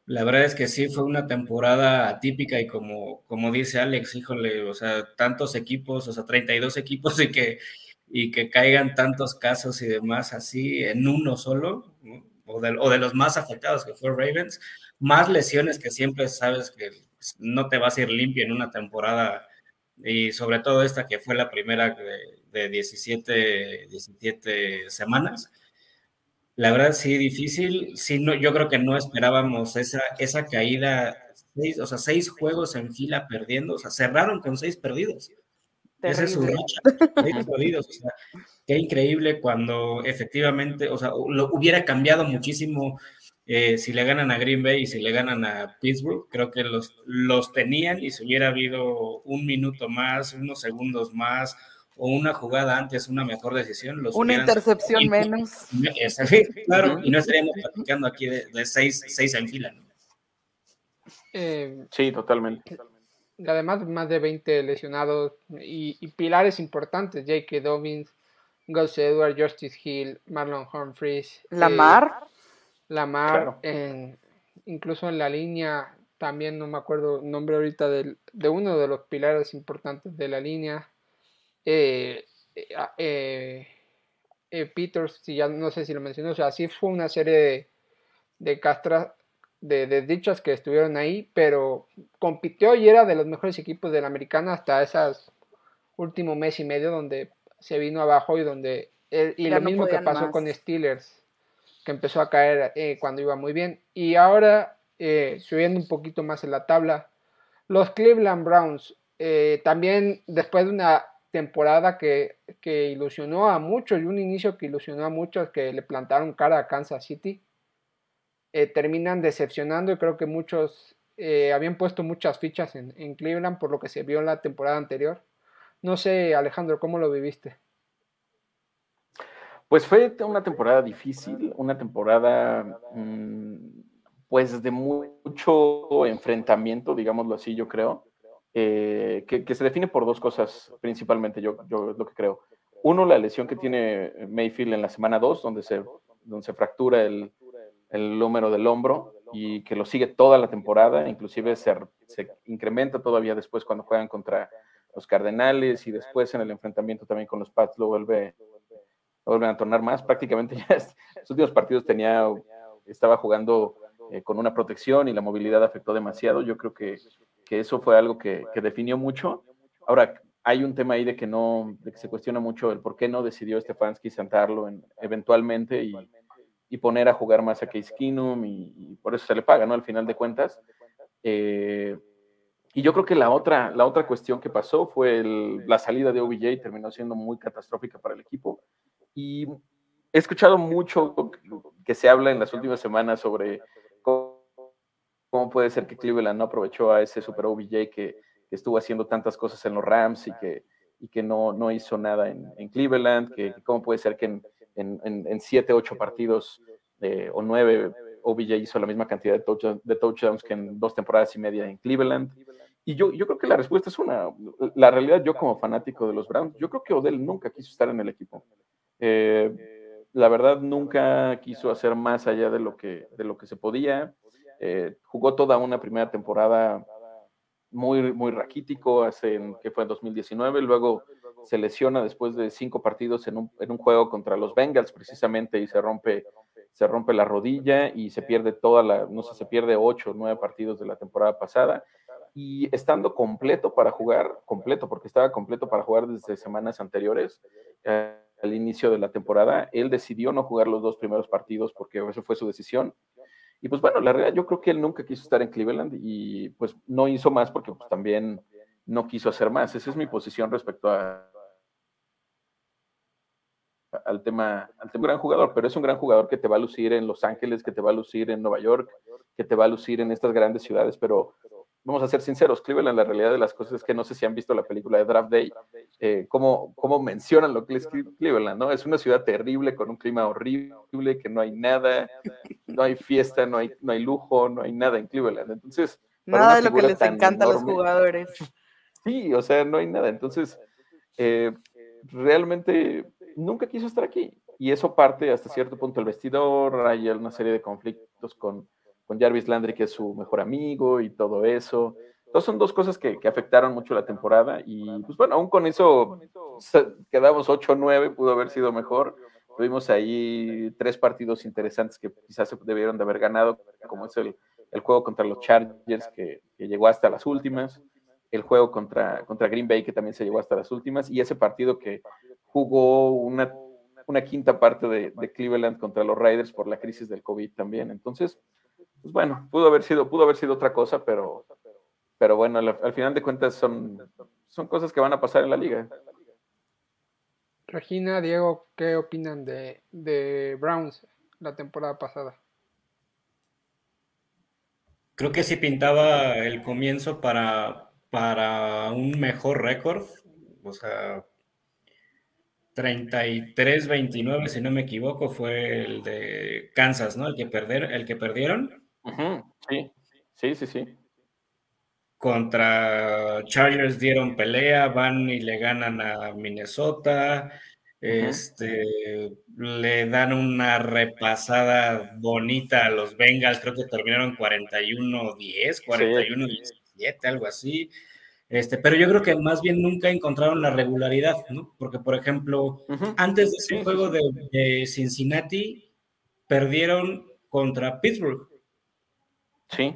La verdad es que sí, fue una temporada atípica y como, como dice Alex, híjole, o sea, tantos equipos, o sea, 32 equipos y que, y que caigan tantos casos y demás así en uno solo, ¿no? o de, los más afectados que fue Ravens, más lesiones que siempre sabes que no te vas a ir limpio en una temporada y sobre todo esta que fue la primera de, 17, 17 semanas. La verdad sí, difícil. Sí, no, yo creo que no esperábamos esa, esa caída, seis, o sea, seis juegos en fila perdiendo, o sea, cerraron con seis perdidos. Esa es su racha, seis perdidos, o sea, qué increíble cuando efectivamente, o sea, lo hubiera cambiado muchísimo eh, si le ganan a Green Bay y si le ganan a Pittsburgh. Creo que los, los tenían y si hubiera habido un minuto más, unos segundos más o una jugada antes, una mejor decisión. Los una intercepción menos. claro, y no estaríamos platicando aquí de, seis, seis en fila. Eh, sí, totalmente. Además, más de 20 lesionados y, y pilares importantes, J.K. Dobbins, Gus Edward, Justice Hill, Marlon Humphries. Lamar. Eh, Lamar, incluso en la línea, también no me acuerdo el nombre ahorita de, de uno de los pilares importantes de la línea. Eh, eh, Peters, si ya no sé si lo mencionó, o sea, sí fue una serie de, de castras, de, de, dichas que estuvieron ahí, pero compitió y era de los mejores equipos de la americana hasta esas último mes y medio donde se vino abajo y donde eh, y lo mismo que pasó con Steelers que empezó a caer eh, cuando iba muy bien. Y ahora eh, subiendo un poquito más en la tabla los Cleveland Browns también después de una temporada que, que, ilusionó a muchos y un inicio que ilusionó a muchos que le plantaron cara a Kansas City. Eh, terminan decepcionando y creo que muchos eh, habían puesto muchas fichas en, en, Cleveland por lo que se vio en la temporada anterior. No sé, Alejandro, ¿cómo lo viviste? Pues fue una temporada difícil, una temporada mmm, pues de mucho enfrentamiento, digámoslo así, yo creo. Eh, que, se define por dos cosas principalmente, yo, yo lo que creo. Uno, la lesión que tiene Mayfield en la semana 2, donde se, donde se fractura el, el húmero del hombro y que lo sigue toda la temporada, inclusive se, se, incrementa todavía después cuando juegan contra los Cardenales y después en el enfrentamiento también con los Pats lo vuelve lo vuelven a tornar más. Prácticamente ya los últimos partidos tenía, estaba jugando eh, con una protección y la movilidad afectó demasiado. Yo creo que que eso fue algo que, definió mucho. Ahora, hay un tema ahí de que no, de que se cuestiona mucho el por qué no decidió Stefanski sentarlo en, eventualmente y, y, poner a jugar más a Case Keenum y, por eso se le paga, ¿no? Al final de cuentas. Eh, y yo creo que la otra, la otra cuestión que pasó fue la salida de OBJ, terminó siendo muy catastrófica para el equipo. Y he escuchado mucho que se habla en las últimas semanas sobre ¿Cómo puede ser que Cleveland no aprovechó a ese Super OBJ que, estuvo haciendo tantas cosas en los Rams y que, y que no, no hizo nada en, Cleveland? Que, ¿Cómo puede ser que en, en, siete, ocho partidos eh, o nueve OBJ hizo la misma cantidad de, de touchdowns que en dos temporadas y media en Cleveland? Y yo, yo creo que la respuesta es una, la realidad yo como fanático de los Browns, yo creo que Odell nunca quiso estar en el equipo. Eh, la verdad nunca quiso hacer más allá de lo que, de lo que se podía. Eh, jugó toda una primera temporada muy, muy raquítico, hace, que fue en 2019, luego se lesiona después de cinco partidos en un, en un, juego contra los Bengals precisamente y se rompe, se rompe la rodilla y se pierde toda la, no sé, se pierde ocho o nueve partidos de la temporada pasada. Y estando completo para jugar, completo, porque estaba completo para jugar desde semanas anteriores, eh, al inicio de la temporada, él decidió no jugar los dos primeros partidos porque eso fue su decisión y pues bueno, la realidad yo creo que él nunca quiso estar en Cleveland y pues no hizo más porque pues también no quiso hacer más. Esa es mi posición respecto al tema, al tema gran jugador, pero es un gran jugador que te va a lucir en Los Ángeles, que te va a lucir en Nueva York, que te va a lucir en estas grandes ciudades, pero vamos a ser sinceros, Cleveland, la realidad de las cosas es que no sé si han visto la película de Draft Day, eh, cómo, cómo, mencionan lo que es Cleveland, ¿no? Es una ciudad terrible, con un clima horrible, que no hay nada, no hay fiesta, no hay, no hay lujo, no hay nada en Cleveland. Entonces, nada de lo que les encanta a los jugadores. Sí, o sea, no hay nada. Entonces, eh, realmente nunca quiso estar aquí. Y eso parte hasta cierto punto el vestidor, hay una serie de conflictos con con Jarvis Landry, que es su mejor amigo y todo eso. Entonces son dos cosas que, afectaron mucho la temporada y pues bueno, aún con eso quedamos 8-9, pudo haber sido mejor. Tuvimos ahí tres partidos interesantes que quizás se debieron de haber ganado, como es el, el juego contra los Chargers, que, llegó hasta las últimas, el juego contra, contra Green Bay, que también se llegó hasta las últimas, y ese partido que jugó una, una quinta parte de, de Cleveland contra los Raiders por la crisis del COVID también. Entonces, pues bueno, pudo haber sido, pudo haber sido otra cosa, pero, pero bueno, al, final de cuentas son, son cosas que van a pasar en la liga. Regina, Diego, ¿qué opinan de, de Browns la temporada pasada? Creo que sí pintaba el comienzo para, para un mejor récord. O sea, 33-29, si no me equivoco, fue el de Kansas, ¿no? El que, perder, el que perdieron. Sí, sí, sí, sí. Contra Chargers dieron pelea, van y le ganan a Minnesota. Este le dan una repasada bonita a los Bengals, creo que terminaron 41-10, 41-17, algo así. Este, pero yo creo que más bien nunca encontraron la regularidad, ¿no? Porque, por ejemplo, antes de ese juego de, Cincinnati, perdieron contra Pittsburgh. Sí.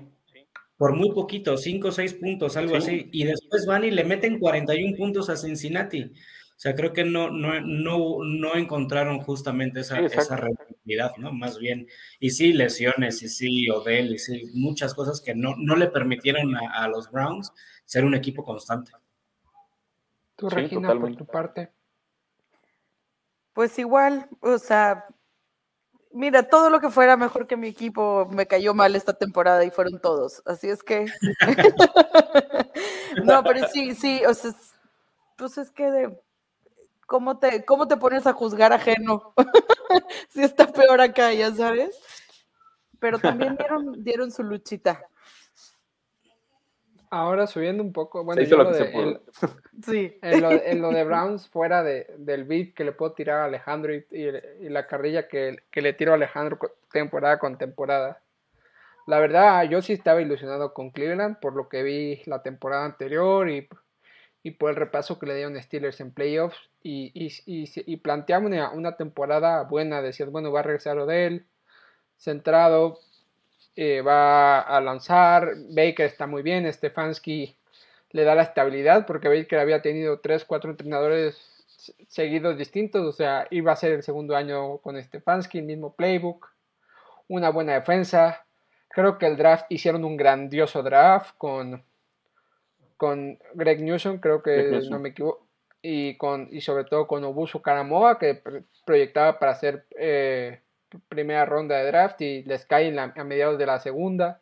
Por muy poquito, 5 o 6 puntos, algo así. Y después van y le meten 41 puntos a Cincinnati. O sea, creo que no, no, no, no encontraron justamente esa, esa regularidad, ¿no? Más bien. Y sí, lesiones, y sí, Odell, y sí, muchas cosas que no, no le permitieron a, los Browns ser un equipo constante. Tú, Sí, Regina, por totalmente. tu parte. Pues igual, o sea, mira, todo lo que fuera mejor que mi equipo me cayó mal esta temporada y fueron todos. Así es que. no, pero sí, sí, o sea, es- pues es que de. ¿Cómo te, ¿Cómo te pones a juzgar ajeno? si está peor acá, ya sabes. Pero también dieron, dieron su luchita. Ahora subiendo un poco, bueno, Se hizo yo lo lo que de- se pudo. el- Sí. en, lo, en lo de Browns, fuera de, del beat que le puedo tirar a Alejandro y, y- y la carrilla que, que le tiro a Alejandro temporada con temporada. La verdad, yo sí estaba ilusionado con Cleveland por lo que vi la temporada anterior y, y por el repaso que le dieron Steelers en playoffs. Y, y, y, y planteamos una, una temporada buena. Decías, bueno, va a regresar Odell, centrado, eh, va a lanzar. Baker está muy bien. Stefanski le da la estabilidad porque Baker había tenido 3, 4 entrenadores seguidos distintos. O sea, iba a ser el segundo año con Stefanski, el mismo playbook. Una buena defensa. Creo que el draft hicieron un grandioso draft con, con Greg Newsom, creo que Newsom. no me equivoco. Y, con, y sobre todo con Obusu Karamoa, que pr- proyectaba para ser eh, primera ronda de draft y les cae a mediados de la segunda.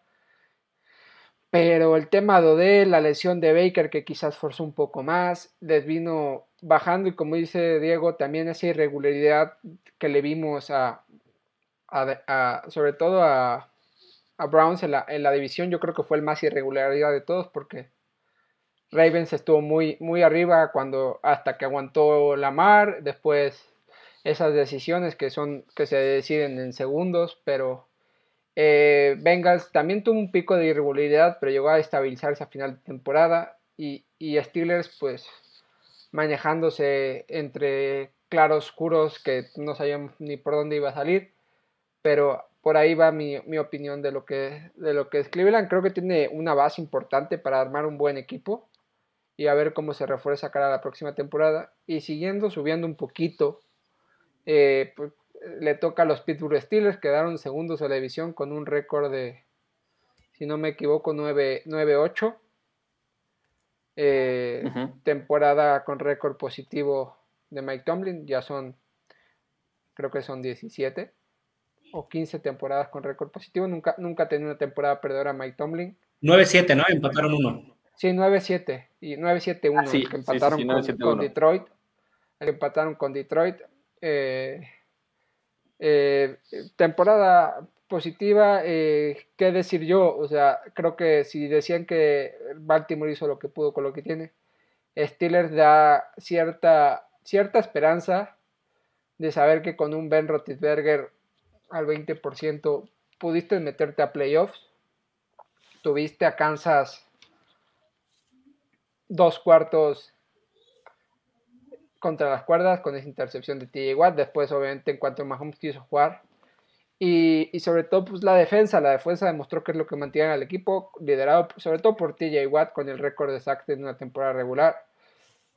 Pero el tema de la lesión de Baker, que quizás forzó un poco más, les vino bajando y como dice Diego, también esa irregularidad que le vimos a- sobre todo a, a Browns en la, en la división, yo creo que fue el más irregularidad de todos porque Ravens estuvo muy, muy arriba cuando hasta que aguantó Lamar, después esas decisiones que son que se deciden en segundos, pero eh, Bengals también tuvo un pico de irregularidad, pero llegó a estabilizarse a final de temporada y, y Steelers pues manejándose entre claroscuros que no sabíamos ni por dónde iba a salir, pero por ahí va mi, mi opinión de lo, que, de lo que es Cleveland. Creo que tiene una base importante para armar un buen equipo y a ver cómo se refuerza cara a la próxima temporada. Y siguiendo subiendo un poquito, eh, pues, le toca a los Pittsburgh Steelers, quedaron segundos en la división con un récord de, si no me equivoco, 9 9-8. Eh, Ujú. Temporada con récord positivo de Mike Tomlin, ya son, creo que son 17 o 15 temporadas con récord positivo. Nunca, nunca tenido una temporada perdedora Mike Tomlin. 9-7, ¿no? Empataron uno. Sí, 9-7 y 9-7-1 Ah, sí, que sí, sí, empataron sí, con- 9-7-1. con, Detroit. Que empataron con Detroit. Eh, eh, temporada positiva, eh, ¿qué decir yo? O sea, creo que si decían que Baltimore hizo lo que pudo con lo que tiene, Steelers da cierta, cierta esperanza de saber que con un Ben Roethlisberger al 20% pudiste meterte a playoffs. Tuviste a Kansas dos cuartos contra las cuerdas con esa intercepción de TJ Watt. Después, obviamente, en cuanto Mahomes quiso jugar. Y, y sobre todo, pues la defensa. La defensa demostró que es lo que mantiene al equipo, liderado sobre todo por TJ Watt con el récord de en una temporada regular.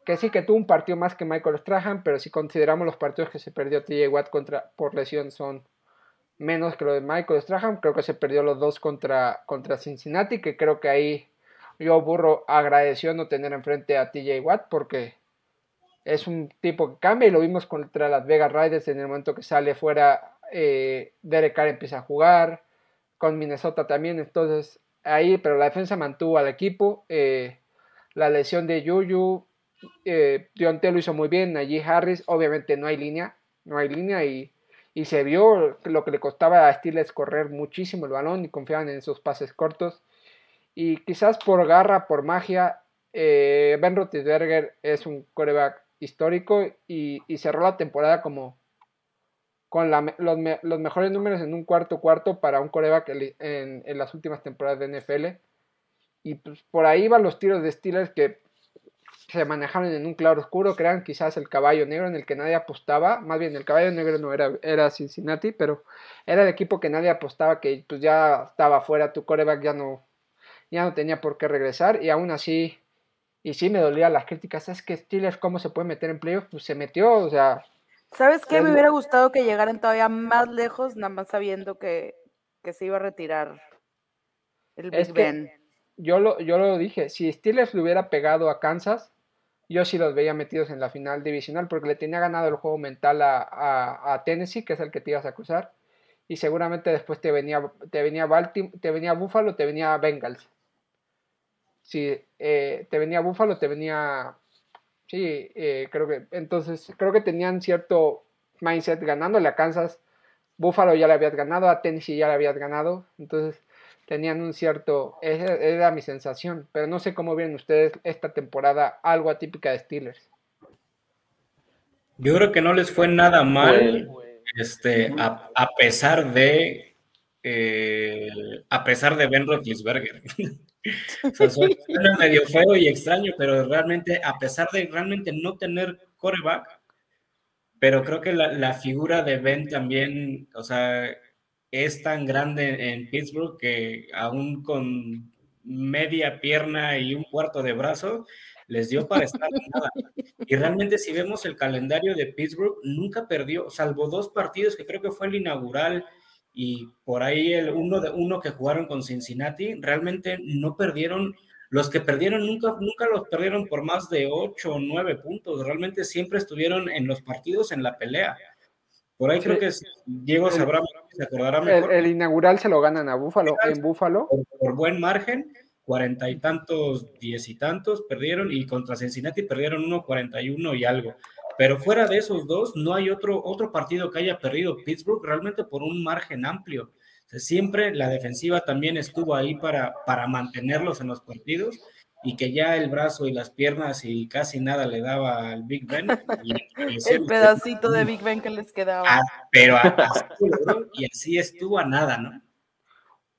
Que sí que tuvo un partido más que Michael Strahan, pero si consideramos los partidos que se perdió TJ Watt contra, por lesión son menos que lo de Michael Strahan. Creo que se perdió los dos contra, contra Cincinnati, que creo que ahí yo Burro agradeció no tener enfrente a TJ Watt porque es un tipo que cambia y lo vimos contra las Vegas Raiders en el momento que sale fuera. Eh, Derek Carr empieza a jugar con Minnesota también, entonces ahí, pero la defensa mantuvo al equipo. eh, la lesión de Juju, eh, Dionte lo hizo muy bien. Allí Harris, obviamente no hay línea, no hay línea y, y se vio lo que le costaba a Steelers correr muchísimo el balón y confiaban en sus pases cortos. Y quizás por garra, por magia, eh, Ben Roethlisberger es un coreback histórico y, y cerró la temporada como con los, los mejores números en un cuarto cuarto para un coreback en- en las últimas temporadas de NFL. Y pues por ahí van los tiros de Steelers que se manejaron en un claro oscuro, que eran quizás el caballo negro en el que nadie apostaba, más bien el caballo negro no era, era Cincinnati, pero era el equipo que nadie apostaba que pues ya estaba fuera, tu coreback ya no, ya no tenía por qué regresar y aún así, y sí me dolía las críticas, es que Steelers cómo se puede meter en playoffs, pues se metió, o sea, ¿Sabes qué? Me hubiera gustado que llegaran todavía más lejos, nada más sabiendo que, que se iba a retirar el Big Es Ben. yo lo, yo lo dije, si Steelers le hubiera pegado a Kansas, yo sí los veía metidos en la final divisional porque le tenía ganado el juego mental a, Tennessee, que es el que te ibas a cruzar. Y seguramente después te venía, te venía, te venía Buffalo, te venía Bengals. Sí, eh, te venía Buffalo, te venía... Sí, eh, creo que... Entonces, creo que tenían cierto mindset ganándole a Kansas. Buffalo ya le habías ganado, a Tennessee ya le habías ganado. Entonces, tenían un cierto, esa era mi sensación, pero no sé cómo ven ustedes esta temporada algo atípica de Steelers. Yo creo que no les fue nada mal, este, a, pesar de, eh, a pesar de Ben Roethlisberger. o suena medio feo y extraño, pero realmente, a pesar de realmente no tener coreback, pero creo que la, la figura de Ben también, o sea, es tan grande en Pittsburgh que aún con media pierna y un cuarto de brazo, les dio para estar nada. Y realmente si vemos el calendario de Pittsburgh, nunca perdió, salvo dos partidos que creo que fue el inaugural y por ahí el uno, de, uno que jugaron con Cincinnati, realmente no perdieron, los que perdieron nunca, nunca los perdieron por más de ocho o nueve puntos, realmente siempre estuvieron en los partidos en la pelea. Por ahí creo que Diego sabrá, se acordará mejor. El, inaugural se lo ganan a Búfalo, en Búfalo. Por, buen margen, cuarenta y tantos, diez y tantos perdieron y contra Cincinnati perdieron uno, cuarenta y uno y algo. Pero fuera de esos dos, no hay otro, otro partido que haya perdido Pittsburgh realmente por un margen amplio. siempre la defensiva también estuvo ahí para, para mantenerlos en los partidos y que ya el brazo y las piernas y casi nada le daba al Big Ben. el pedacito de Big Ben que les quedaba. Ah, pero así, y así estuvo a nada, ¿no?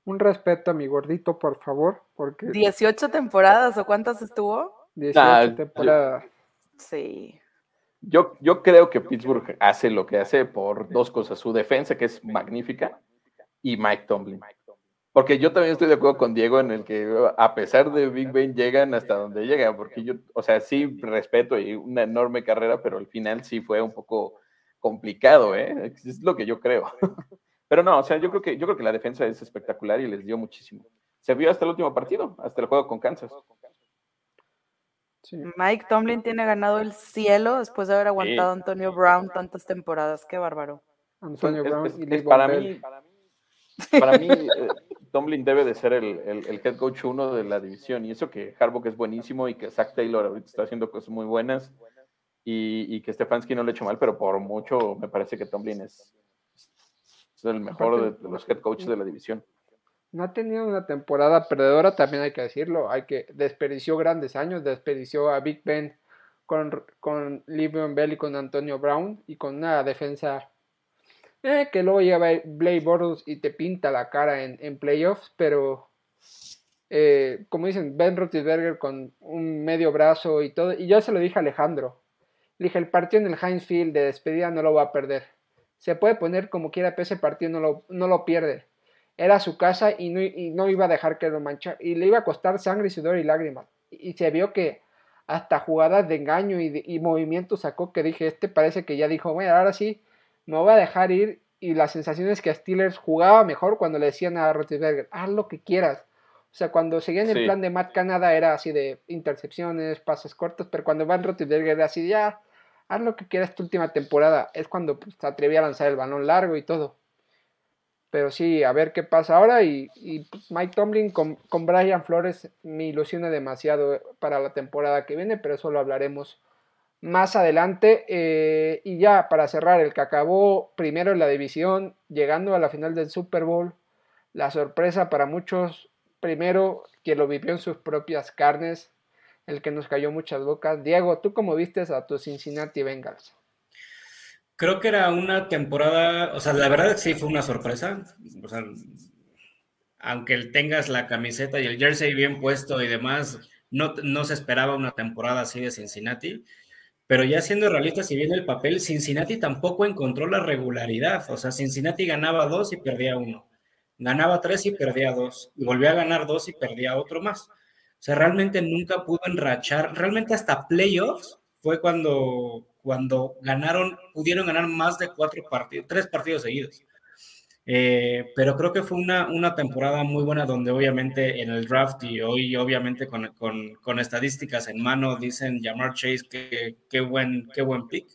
Un respeto a mi gordito, por favor, porque... 18 temporadas, ¿o cuántas estuvo? 18 temporadas. Sí. Yo, yo creo que Pittsburgh hace lo que hace por dos cosas. Su defensa, que es magnífica, y Mike Tomlin. Porque yo también estoy de acuerdo con Diego en el que a pesar de Big Ben llegan hasta donde llegan, porque yo, o sea, sí respeto y una enorme carrera, pero al final sí fue un poco complicado, ¿eh? Es lo que yo creo. Pero no, o sea, yo creo que yo creo que la defensa es espectacular y les dio muchísimo. Se vio hasta el último partido, hasta el juego con Kansas. Mike Tomlin tiene ganado el cielo después de haber aguantado a Antonio Brown tantas temporadas. Qué bárbaro. Antonio Brown y para mí, para mí, eh, Tomlin debe de ser el, head coach uno de la división. Y eso que Harbaugh es buenísimo y que Zach Taylor ahorita está haciendo cosas muy buenas y, que Stefanski no le ha hecho mal, pero por mucho me parece que Tomlin es, el mejor de, los head coaches de la división. No ha tenido una temporada perdedora, también hay que decirlo. Hay que desperdició grandes años, desperdició a Big Ben con, con Bell y con Antonio Brown y con una defensa eh, que luego llega Blake Bortles y te pinta la cara en, playoffs, pero eh, como dicen, Ben Roethlisberger con un medio brazo y todo, y yo se lo dije a Alejandro, le dije, el partido en el Heinz Field de despedida no lo va a perder, se puede poner como quiera, pero ese partido no lo, no lo pierde, era su casa y no, y no, iba a dejar que lo manchara, y le iba a costar sangre, sudor y lágrimas, y, se vio que hasta jugadas de engaño y, y movimientos sacó que dije, este parece que ya dijo, bueno, ahora sí, me voy a dejar ir y la sensación es que a Steelers jugaba mejor cuando le decían a Roethlisberger, haz lo que quieras. O sea, cuando seguían el plan de Matt Canada era así de intercepciones, pases cortos, pero cuando Van Roethlisberger era así, ya, haz lo que quieras tu última temporada. Es cuando pues, se atrevía a lanzar el balón largo y todo. Pero sí, a ver qué pasa ahora. Y, pues, Mike Tomlin con, con Brian Flores me ilusiona demasiado para la temporada que viene, pero eso lo hablaremos más adelante. Eh, y ya para cerrar, el que acabó primero en la división, llegando a la final del Super Bowl, la sorpresa para muchos, primero, que lo vivió en sus propias carnes, el que nos cayó muchas bocas. Diego, ¿tú cómo vistes a tu Cincinnati Bengals? Creo que era una temporada, o sea, la verdad sí fue una sorpresa. O sea, aunque tengas la camiseta y el jersey bien puesto y demás, no, no se esperaba una temporada así de Cincinnati. Pero ya siendo realistas, si viene el papel, Cincinnati tampoco encontró la regularidad. O sea, Cincinnati ganaba dos y perdía uno. Ganaba tres y perdía dos. Y volvía a ganar dos y perdía otro más. O sea, realmente nunca pudo enrachar. Realmente hasta playoffs fue cuando, cuando ganaron, pudieron ganar más de cuatro partidos, tres partidos seguidos. Eh, pero creo que fue una, una temporada muy buena donde obviamente en el draft y hoy obviamente con, con, con estadísticas en mano dicen llamar Chase que qué buen, qué buen pick.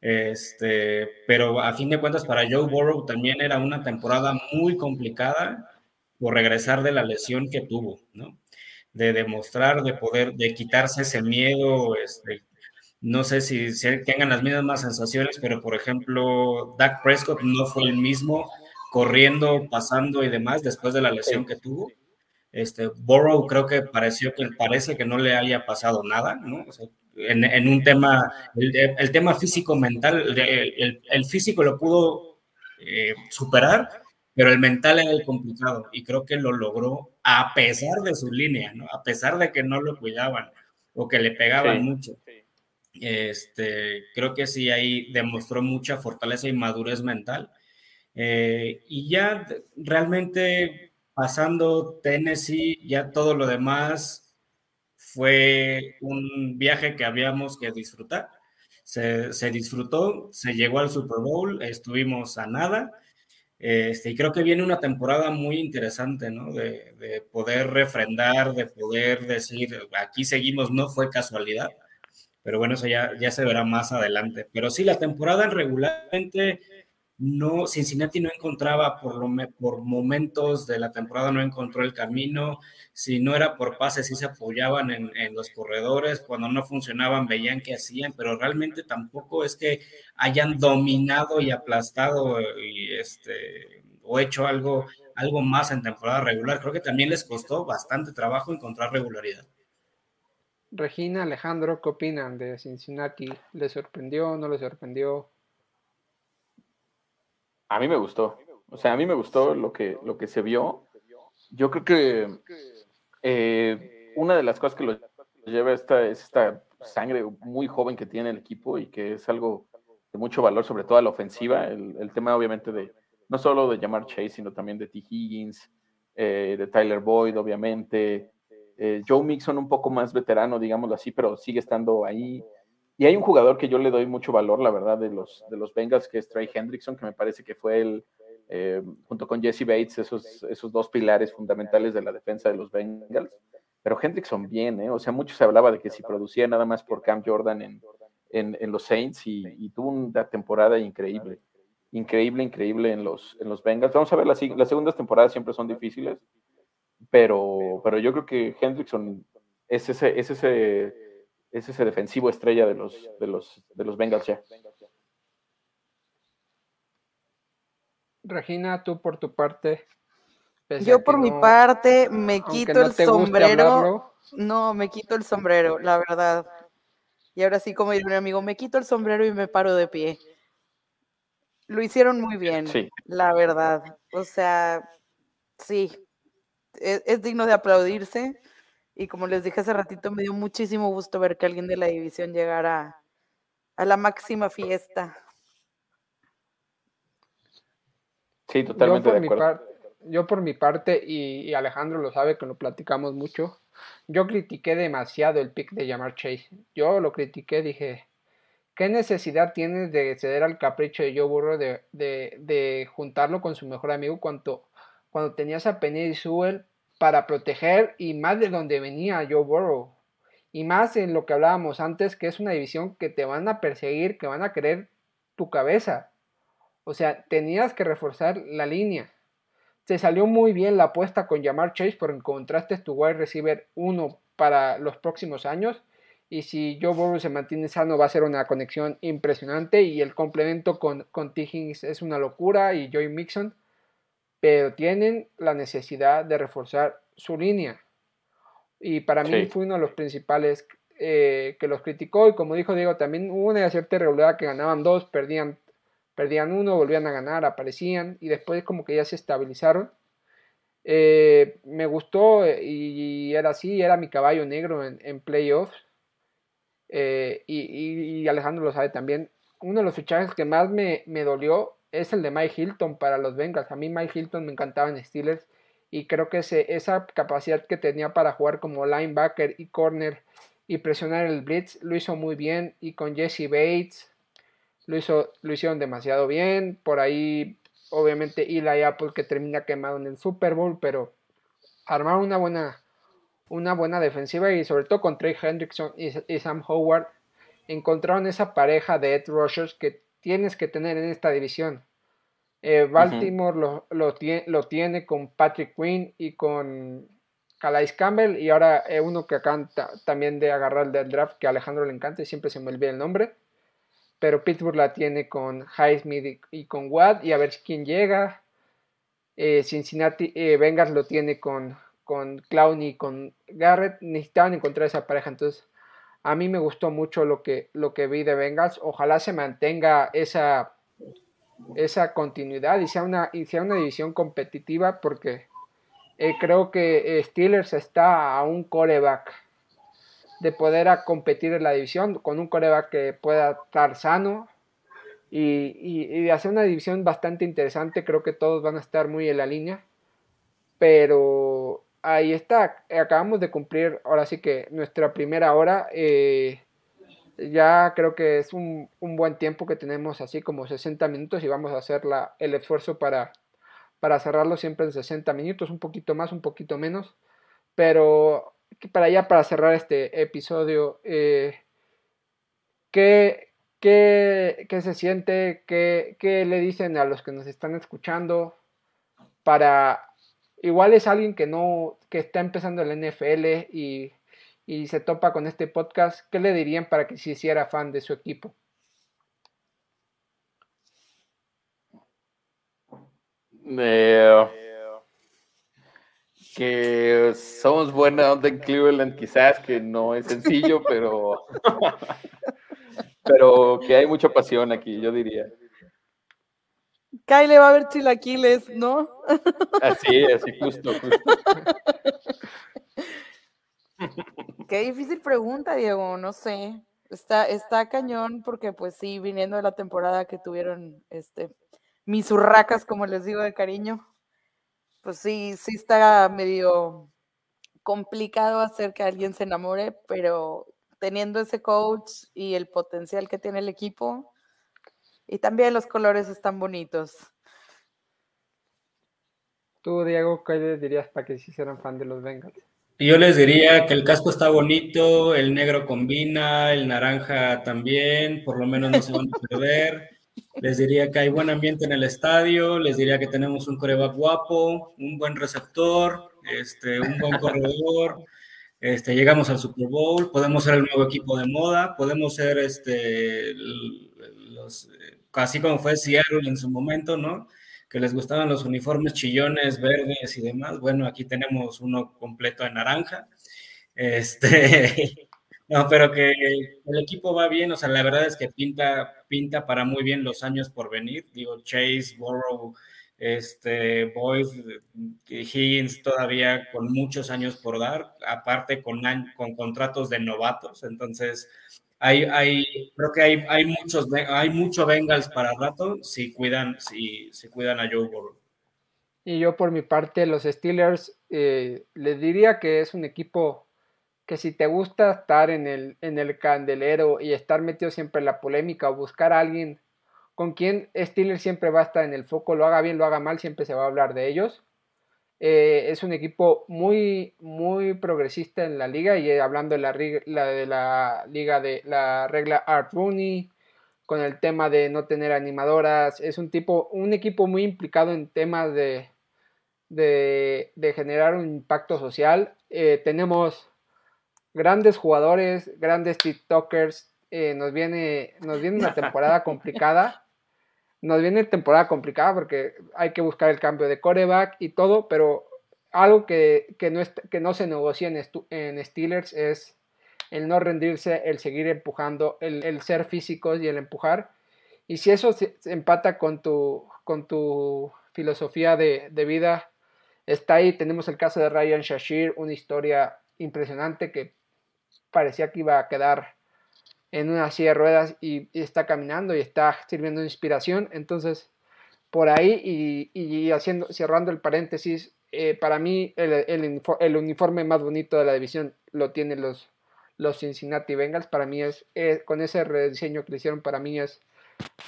Este, pero a fin de cuentas para Joe Burrow también era una temporada muy complicada por regresar de la lesión que tuvo, ¿no? De demostrar, de poder, de quitarse ese miedo, este, no sé si, si tengan las mismas sensaciones, pero por ejemplo, Dak Prescott no fue el mismo corriendo, pasando y demás después de la lesión que tuvo. Este, Burrow creo que pareció que parece que no le haya pasado nada, ¿no? en, un tema, el, tema físico-mental, el, el, físico lo pudo eh, superar, pero el mental era el complicado y creo que lo logró a pesar de su línea, ¿no? A pesar de que no lo cuidaban o que le pegaban mucho. Este, creo que sí ahí demostró mucha fortaleza y madurez mental eh, y ya realmente pasando Tennessee, ya todo lo demás fue un viaje que habíamos que disfrutar. Se, se disfrutó, se llegó al Super Bowl, estuvimos a nada. Este, y creo que viene una temporada muy interesante, ¿no? De, de, poder refrendar, de poder decir, aquí seguimos, no fue casualidad, pero bueno, eso ya, ya se verá más adelante. Pero sí, la temporada regularmente no, Cincinnati no encontraba por, lo, por momentos de la temporada, no encontró el camino, si no era por pases, sí se apoyaban en, en, los corredores, cuando no funcionaban veían que hacían, pero realmente tampoco es que hayan dominado y aplastado y este, o hecho algo, algo más en temporada regular. Creo que también les costó bastante trabajo encontrar regularidad. Regina, Alejandro, ¿qué opinan de Cincinnati? ¿Le sorprendió? ¿No le sorprendió? A mí me gustó. O sea, a mí me gustó lo que, lo que se vio. Yo creo que eh, una de las cosas que lo lleva esta, es esta sangre muy joven que tiene el equipo y que es algo de mucho valor, sobre todo a la ofensiva. El, tema, obviamente, de no solo de llamar Chase, sino también de T. Higgins, eh, de Tyler Boyd, obviamente. Eh, Joe Mixon, un poco más veterano, digámoslo así, pero sigue estando ahí. Y hay un jugador que yo le doy mucho valor, la verdad, de los, de los Bengals, que es Trey Hendrickson, que me parece que fue el, eh, junto con Jesse Bates, esos, esos dos pilares fundamentales de la defensa de los Bengals. Pero Hendrickson bien, ¿eh? O sea, mucho se hablaba de que si producía nada más por Cam Jordan en, en, los Saints y, tuvo una temporada increíble. Increíble, increíble en los, en los Bengals. Vamos a ver, las, las segundas temporadas siempre son difíciles, pero, pero yo creo que Hendrickson es ese, es ese es ese defensivo estrella de los, de los, de los Bengals ya. Regina, tú por tu parte. Yo por mi parte me quito el sombrero. No, me quito el sombrero, la verdad. Y ahora sí, como diría un amigo, me quito el sombrero y me paro de pie. Lo hicieron muy bien, la verdad. O sea, sí, es, es digno de aplaudirse. Y como les dije hace ratito, me dio muchísimo gusto ver que alguien de la división llegara a la máxima fiesta. Sí, totalmente yo por de acuerdo. Mi yo por mi parte, y, Alejandro lo sabe que lo platicamos mucho, yo critiqué demasiado el pick de llamar Chase. Yo lo critiqué, dije, ¿qué necesidad tienes de ceder al capricho de Joe Burrow de, de, juntarlo con su mejor amigo cuando, cuando tenías a Penny Sewell para proteger y más de donde venía Joe Burrow. Y más en lo que hablábamos antes, que es una división que te van a perseguir, que van a querer tu cabeza. O sea, tenías que reforzar la línea. Se salió muy bien la apuesta con Jamar Chase porque encontraste tu wide receiver 1 para los próximos años. Y si Joe Burrow se mantiene sano, va a ser una conexión impresionante. Y el complemento con, con T. Higgins es una locura. Y Joey Mixon pero tienen la necesidad de reforzar su línea. Y para mí fue uno de los principales eh, que los criticó. Y como dijo Diego, también hubo una cierta irregularidad que ganaban dos, perdían, perdían uno, volvían a ganar, aparecían y después como que ya se estabilizaron. Eh, me gustó y era así, era mi caballo negro en, playoffs. Eh, y, Alejandro lo sabe también. Uno de los fichajes que más me, me dolió es el de Mike Hilton para los Bengals. A mí Mike Hilton me encantaba en Steelers y creo que esa capacidad que tenía para jugar como linebacker y corner y presionar el blitz lo hizo muy bien y con Jesse Bates lo, hizo, lo hicieron demasiado bien. Por ahí obviamente Eli Apple que termina quemado en el Super Bowl, pero armar una buena, una buena defensiva y sobre todo con Trey Hendrickson y, Sam Howard encontraron esa pareja de Ed Rushers que tienes que tener en esta división. Eh, Baltimore lo, lo, tiene con Patrick Quinn y con Calais Campbell y ahora eh, uno que canta también de agarrar del draft que a Alejandro le encanta y siempre se me olvida el nombre. Pero Pittsburgh la tiene con Highsmith y, con Watt y a ver quién llega. Eh, Cincinnati Bengals lo tiene con, con Clowney y con Garrett. Necesitaban encontrar esa pareja. Entonces, a mí me gustó mucho lo que, lo que vi de Bengals. Ojalá se mantenga esa esa continuidad y sea una, y sea una división competitiva porque eh, creo que eh, Steelers está a un coreback de poder competir en la división con un coreback que pueda estar sano y, y, hacer una división bastante interesante. Creo que todos van a estar muy en la línea. Pero ahí está. Acabamos de cumplir ahora sí que nuestra primera hora. Eh, ya creo que es un, buen tiempo que tenemos así como 60 minutos y vamos a hacer la, el esfuerzo para, para cerrarlo siempre en 60 minutos, un poquito más, un poquito menos. Pero para ya, para cerrar este episodio, eh, ¿qué, se siente? ¿Qué, ¿Qué le dicen a los que nos están escuchando? Para, igual es alguien que no, que está empezando el NFL y y se topa con este podcast, ¿qué le dirían para que se hiciera fan de su equipo? Eh, que somos buena onda en Cleveland, quizás que no es sencillo, pero pero que hay mucha pasión aquí, yo diría. Kyle va a ver chilaquiles, ¿no? Así, así, justo, justo. Qué difícil pregunta, Diego, no sé. Está, está cañón porque pues sí, viniendo de la temporada que tuvieron este mis urracas, como les digo de cariño, pues sí, sí está medio complicado hacer que alguien se enamore, pero teniendo ese coach y el potencial que tiene el equipo, y también los colores están bonitos. Tú, Diego, ¿qué dirías para que se hicieran fan de los Bengals? Yo les diría que el casco está bonito, el negro combina, el naranja también, por lo menos no se van a perder. Les diría que hay buen ambiente en el estadio, les diría que tenemos un coreback guapo, un buen receptor, este, un buen corredor. Este, llegamos al Super Bowl, podemos ser el nuevo equipo de moda, podemos ser este, los, casi como fue Seattle en su momento, ¿no? que les gustaban los uniformes chillones, verdes y demás. Bueno, aquí tenemos uno completo de naranja. Este, no, pero que el equipo va bien, o sea, la verdad es que pinta, pinta para muy bien los años por venir. Digo, Chase, Burrow, este, Boyce, Higgins todavía con muchos años por dar, aparte con, con contratos de novatos. Entonces, hay, hay, creo que hay, hay, muchos, hay mucho Bengals para rato si cuidan, si, cuidan a Joe Burrow. Y yo por mi parte, los Steelers, eh, les diría que es un equipo que si te gusta estar en el, en el candelero y estar metido siempre en la polémica o buscar a alguien con quien Steelers siempre va a estar en el foco, lo haga bien, lo haga mal, siempre se va a hablar de ellos. Eh, es un equipo muy, muy progresista en la liga y eh, hablando de la, de la liga de la regla Art Rooney, con el tema de no tener animadoras, es un tipo, un equipo muy implicado en temas de, de, generar un impacto social. Eh, tenemos grandes jugadores, grandes TikTokers, nos, viene, nos viene una temporada complicada nos viene temporada complicada porque hay que buscar el cambio de coreback y todo, pero algo que, no, que no se negocia en, en, Steelers es el no rendirse, el seguir empujando, el, ser físicos y el empujar. Y si eso se, empata con tu, con tu filosofía de, de, vida, está ahí. Tenemos el caso de Ryan Shashir, una historia impresionante que parecía que iba a quedar en una silla de ruedas y, está caminando y está sirviendo de inspiración. Entonces, por ahí y, haciendo, cerrando el paréntesis, eh, para mí el, el, uniforme más bonito de la división lo tienen los, los Cincinnati Bengals. Para mí es, con ese rediseño que le hicieron, para mí es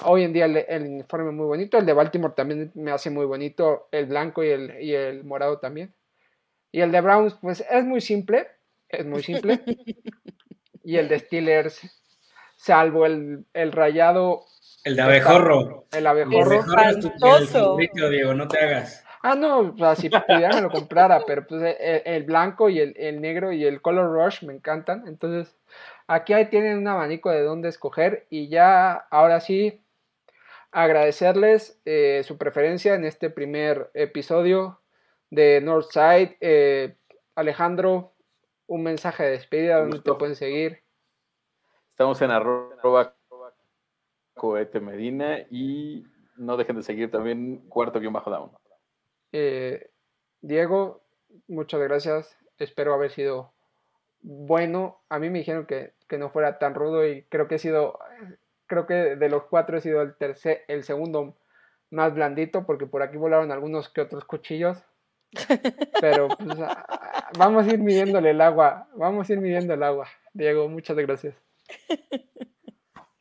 hoy en día el, uniforme muy bonito. El de Baltimore también me hace muy bonito, el blanco y el, y el morado también. Y el de Browns, pues es muy simple, es muy simple. y el de Steelers, salvo el, el rayado. El de abejorro. El abejorro. El Diego, no te hagas. Ah, no, o sea, si pudiera me lo comprara, pero pues el, blanco y el, el, negro y el color rush me encantan. Entonces, aquí ahí tienen un abanico de dónde escoger y ya, ahora sí, agradecerles eh, su preferencia en este primer episodio de Northside. Eh, Alejandro, un mensaje de despedida donde te pueden seguir. Estamos en arroba cohete medina y no dejen de seguir también cuarto guion bajo down. Eh, Diego, muchas gracias. Espero haber sido bueno. A mí me dijeron que, no fuera tan rudo y creo que he sido, creo que de los cuatro he sido el tercer, el segundo más blandito porque por aquí volaron algunos que otros cuchillos. Pero pues, vamos a ir midiéndole el agua, vamos a ir midiendo el agua. Diego, muchas gracias.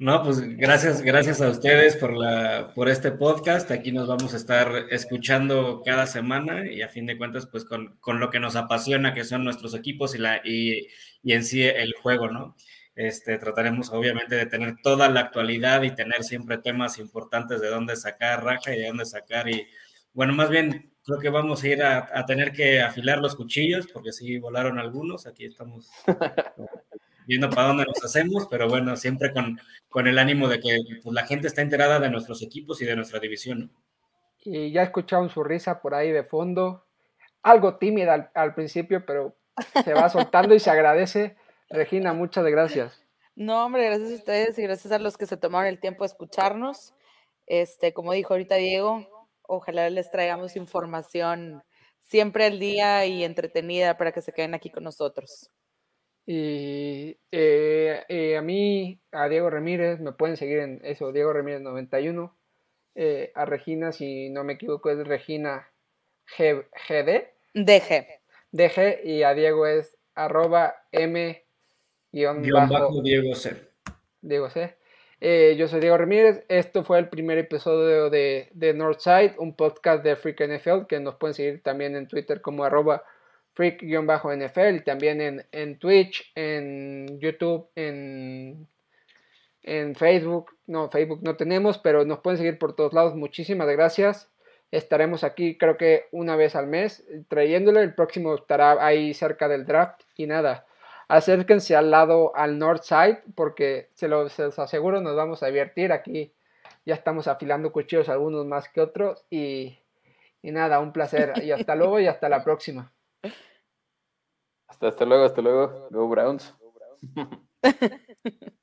No, pues gracias, gracias a ustedes por, la, por este podcast. Aquí nos vamos a estar escuchando cada semana y a fin de cuentas, pues con, con lo que nos apasiona, que son nuestros equipos y, la, y, y, en sí el juego, ¿no? Este, trataremos obviamente de tener toda la actualidad y tener siempre temas importantes de dónde sacar raja y de dónde sacar. Y bueno, más bien creo que vamos a ir a, a tener que afilar los cuchillos porque sí volaron algunos. Aquí estamos viendo para dónde nos hacemos, pero bueno, siempre con, con el ánimo de que pues, la gente está enterada de nuestros equipos y de nuestra división. Y ya escucharon su risa por ahí de fondo, algo tímida al, principio, pero se va soltando y se agradece. Regina, muchas gracias. No, hombre, gracias a ustedes y gracias a los que se tomaron el tiempo de escucharnos. Este, como dijo ahorita Diego, ojalá les traigamos información siempre al día y entretenida para que se queden aquí con nosotros. Y eh, eh, a mí, a Diego Ramírez, me pueden seguir en eso, Diego Ramírez 91. Eh, a Regina, si no me equivoco, es Regina G GD. DG. DG y a Diego es arroba M bajo, Diego C. Diego C. yo soy Diego Ramírez. Esto fue el primer episodio de, de Northside, un podcast de Freak NFL que nos pueden seguir también en Twitter como arroba freak-nfl, también en, Twitch, en YouTube, en, en Facebook. No, Facebook no tenemos, pero nos pueden seguir por todos lados. Muchísimas gracias. Estaremos aquí creo que una vez al mes trayéndolo. El próximo estará ahí cerca del draft. Y nada, acérquense al lado, al north side, porque se los, aseguro, nos vamos a divertir. Aquí ya estamos afilando cuchillos, algunos más que otros. Y, y nada, un placer. Y hasta luego y hasta la próxima. Hasta, hasta luego, hasta luego. Go Browns.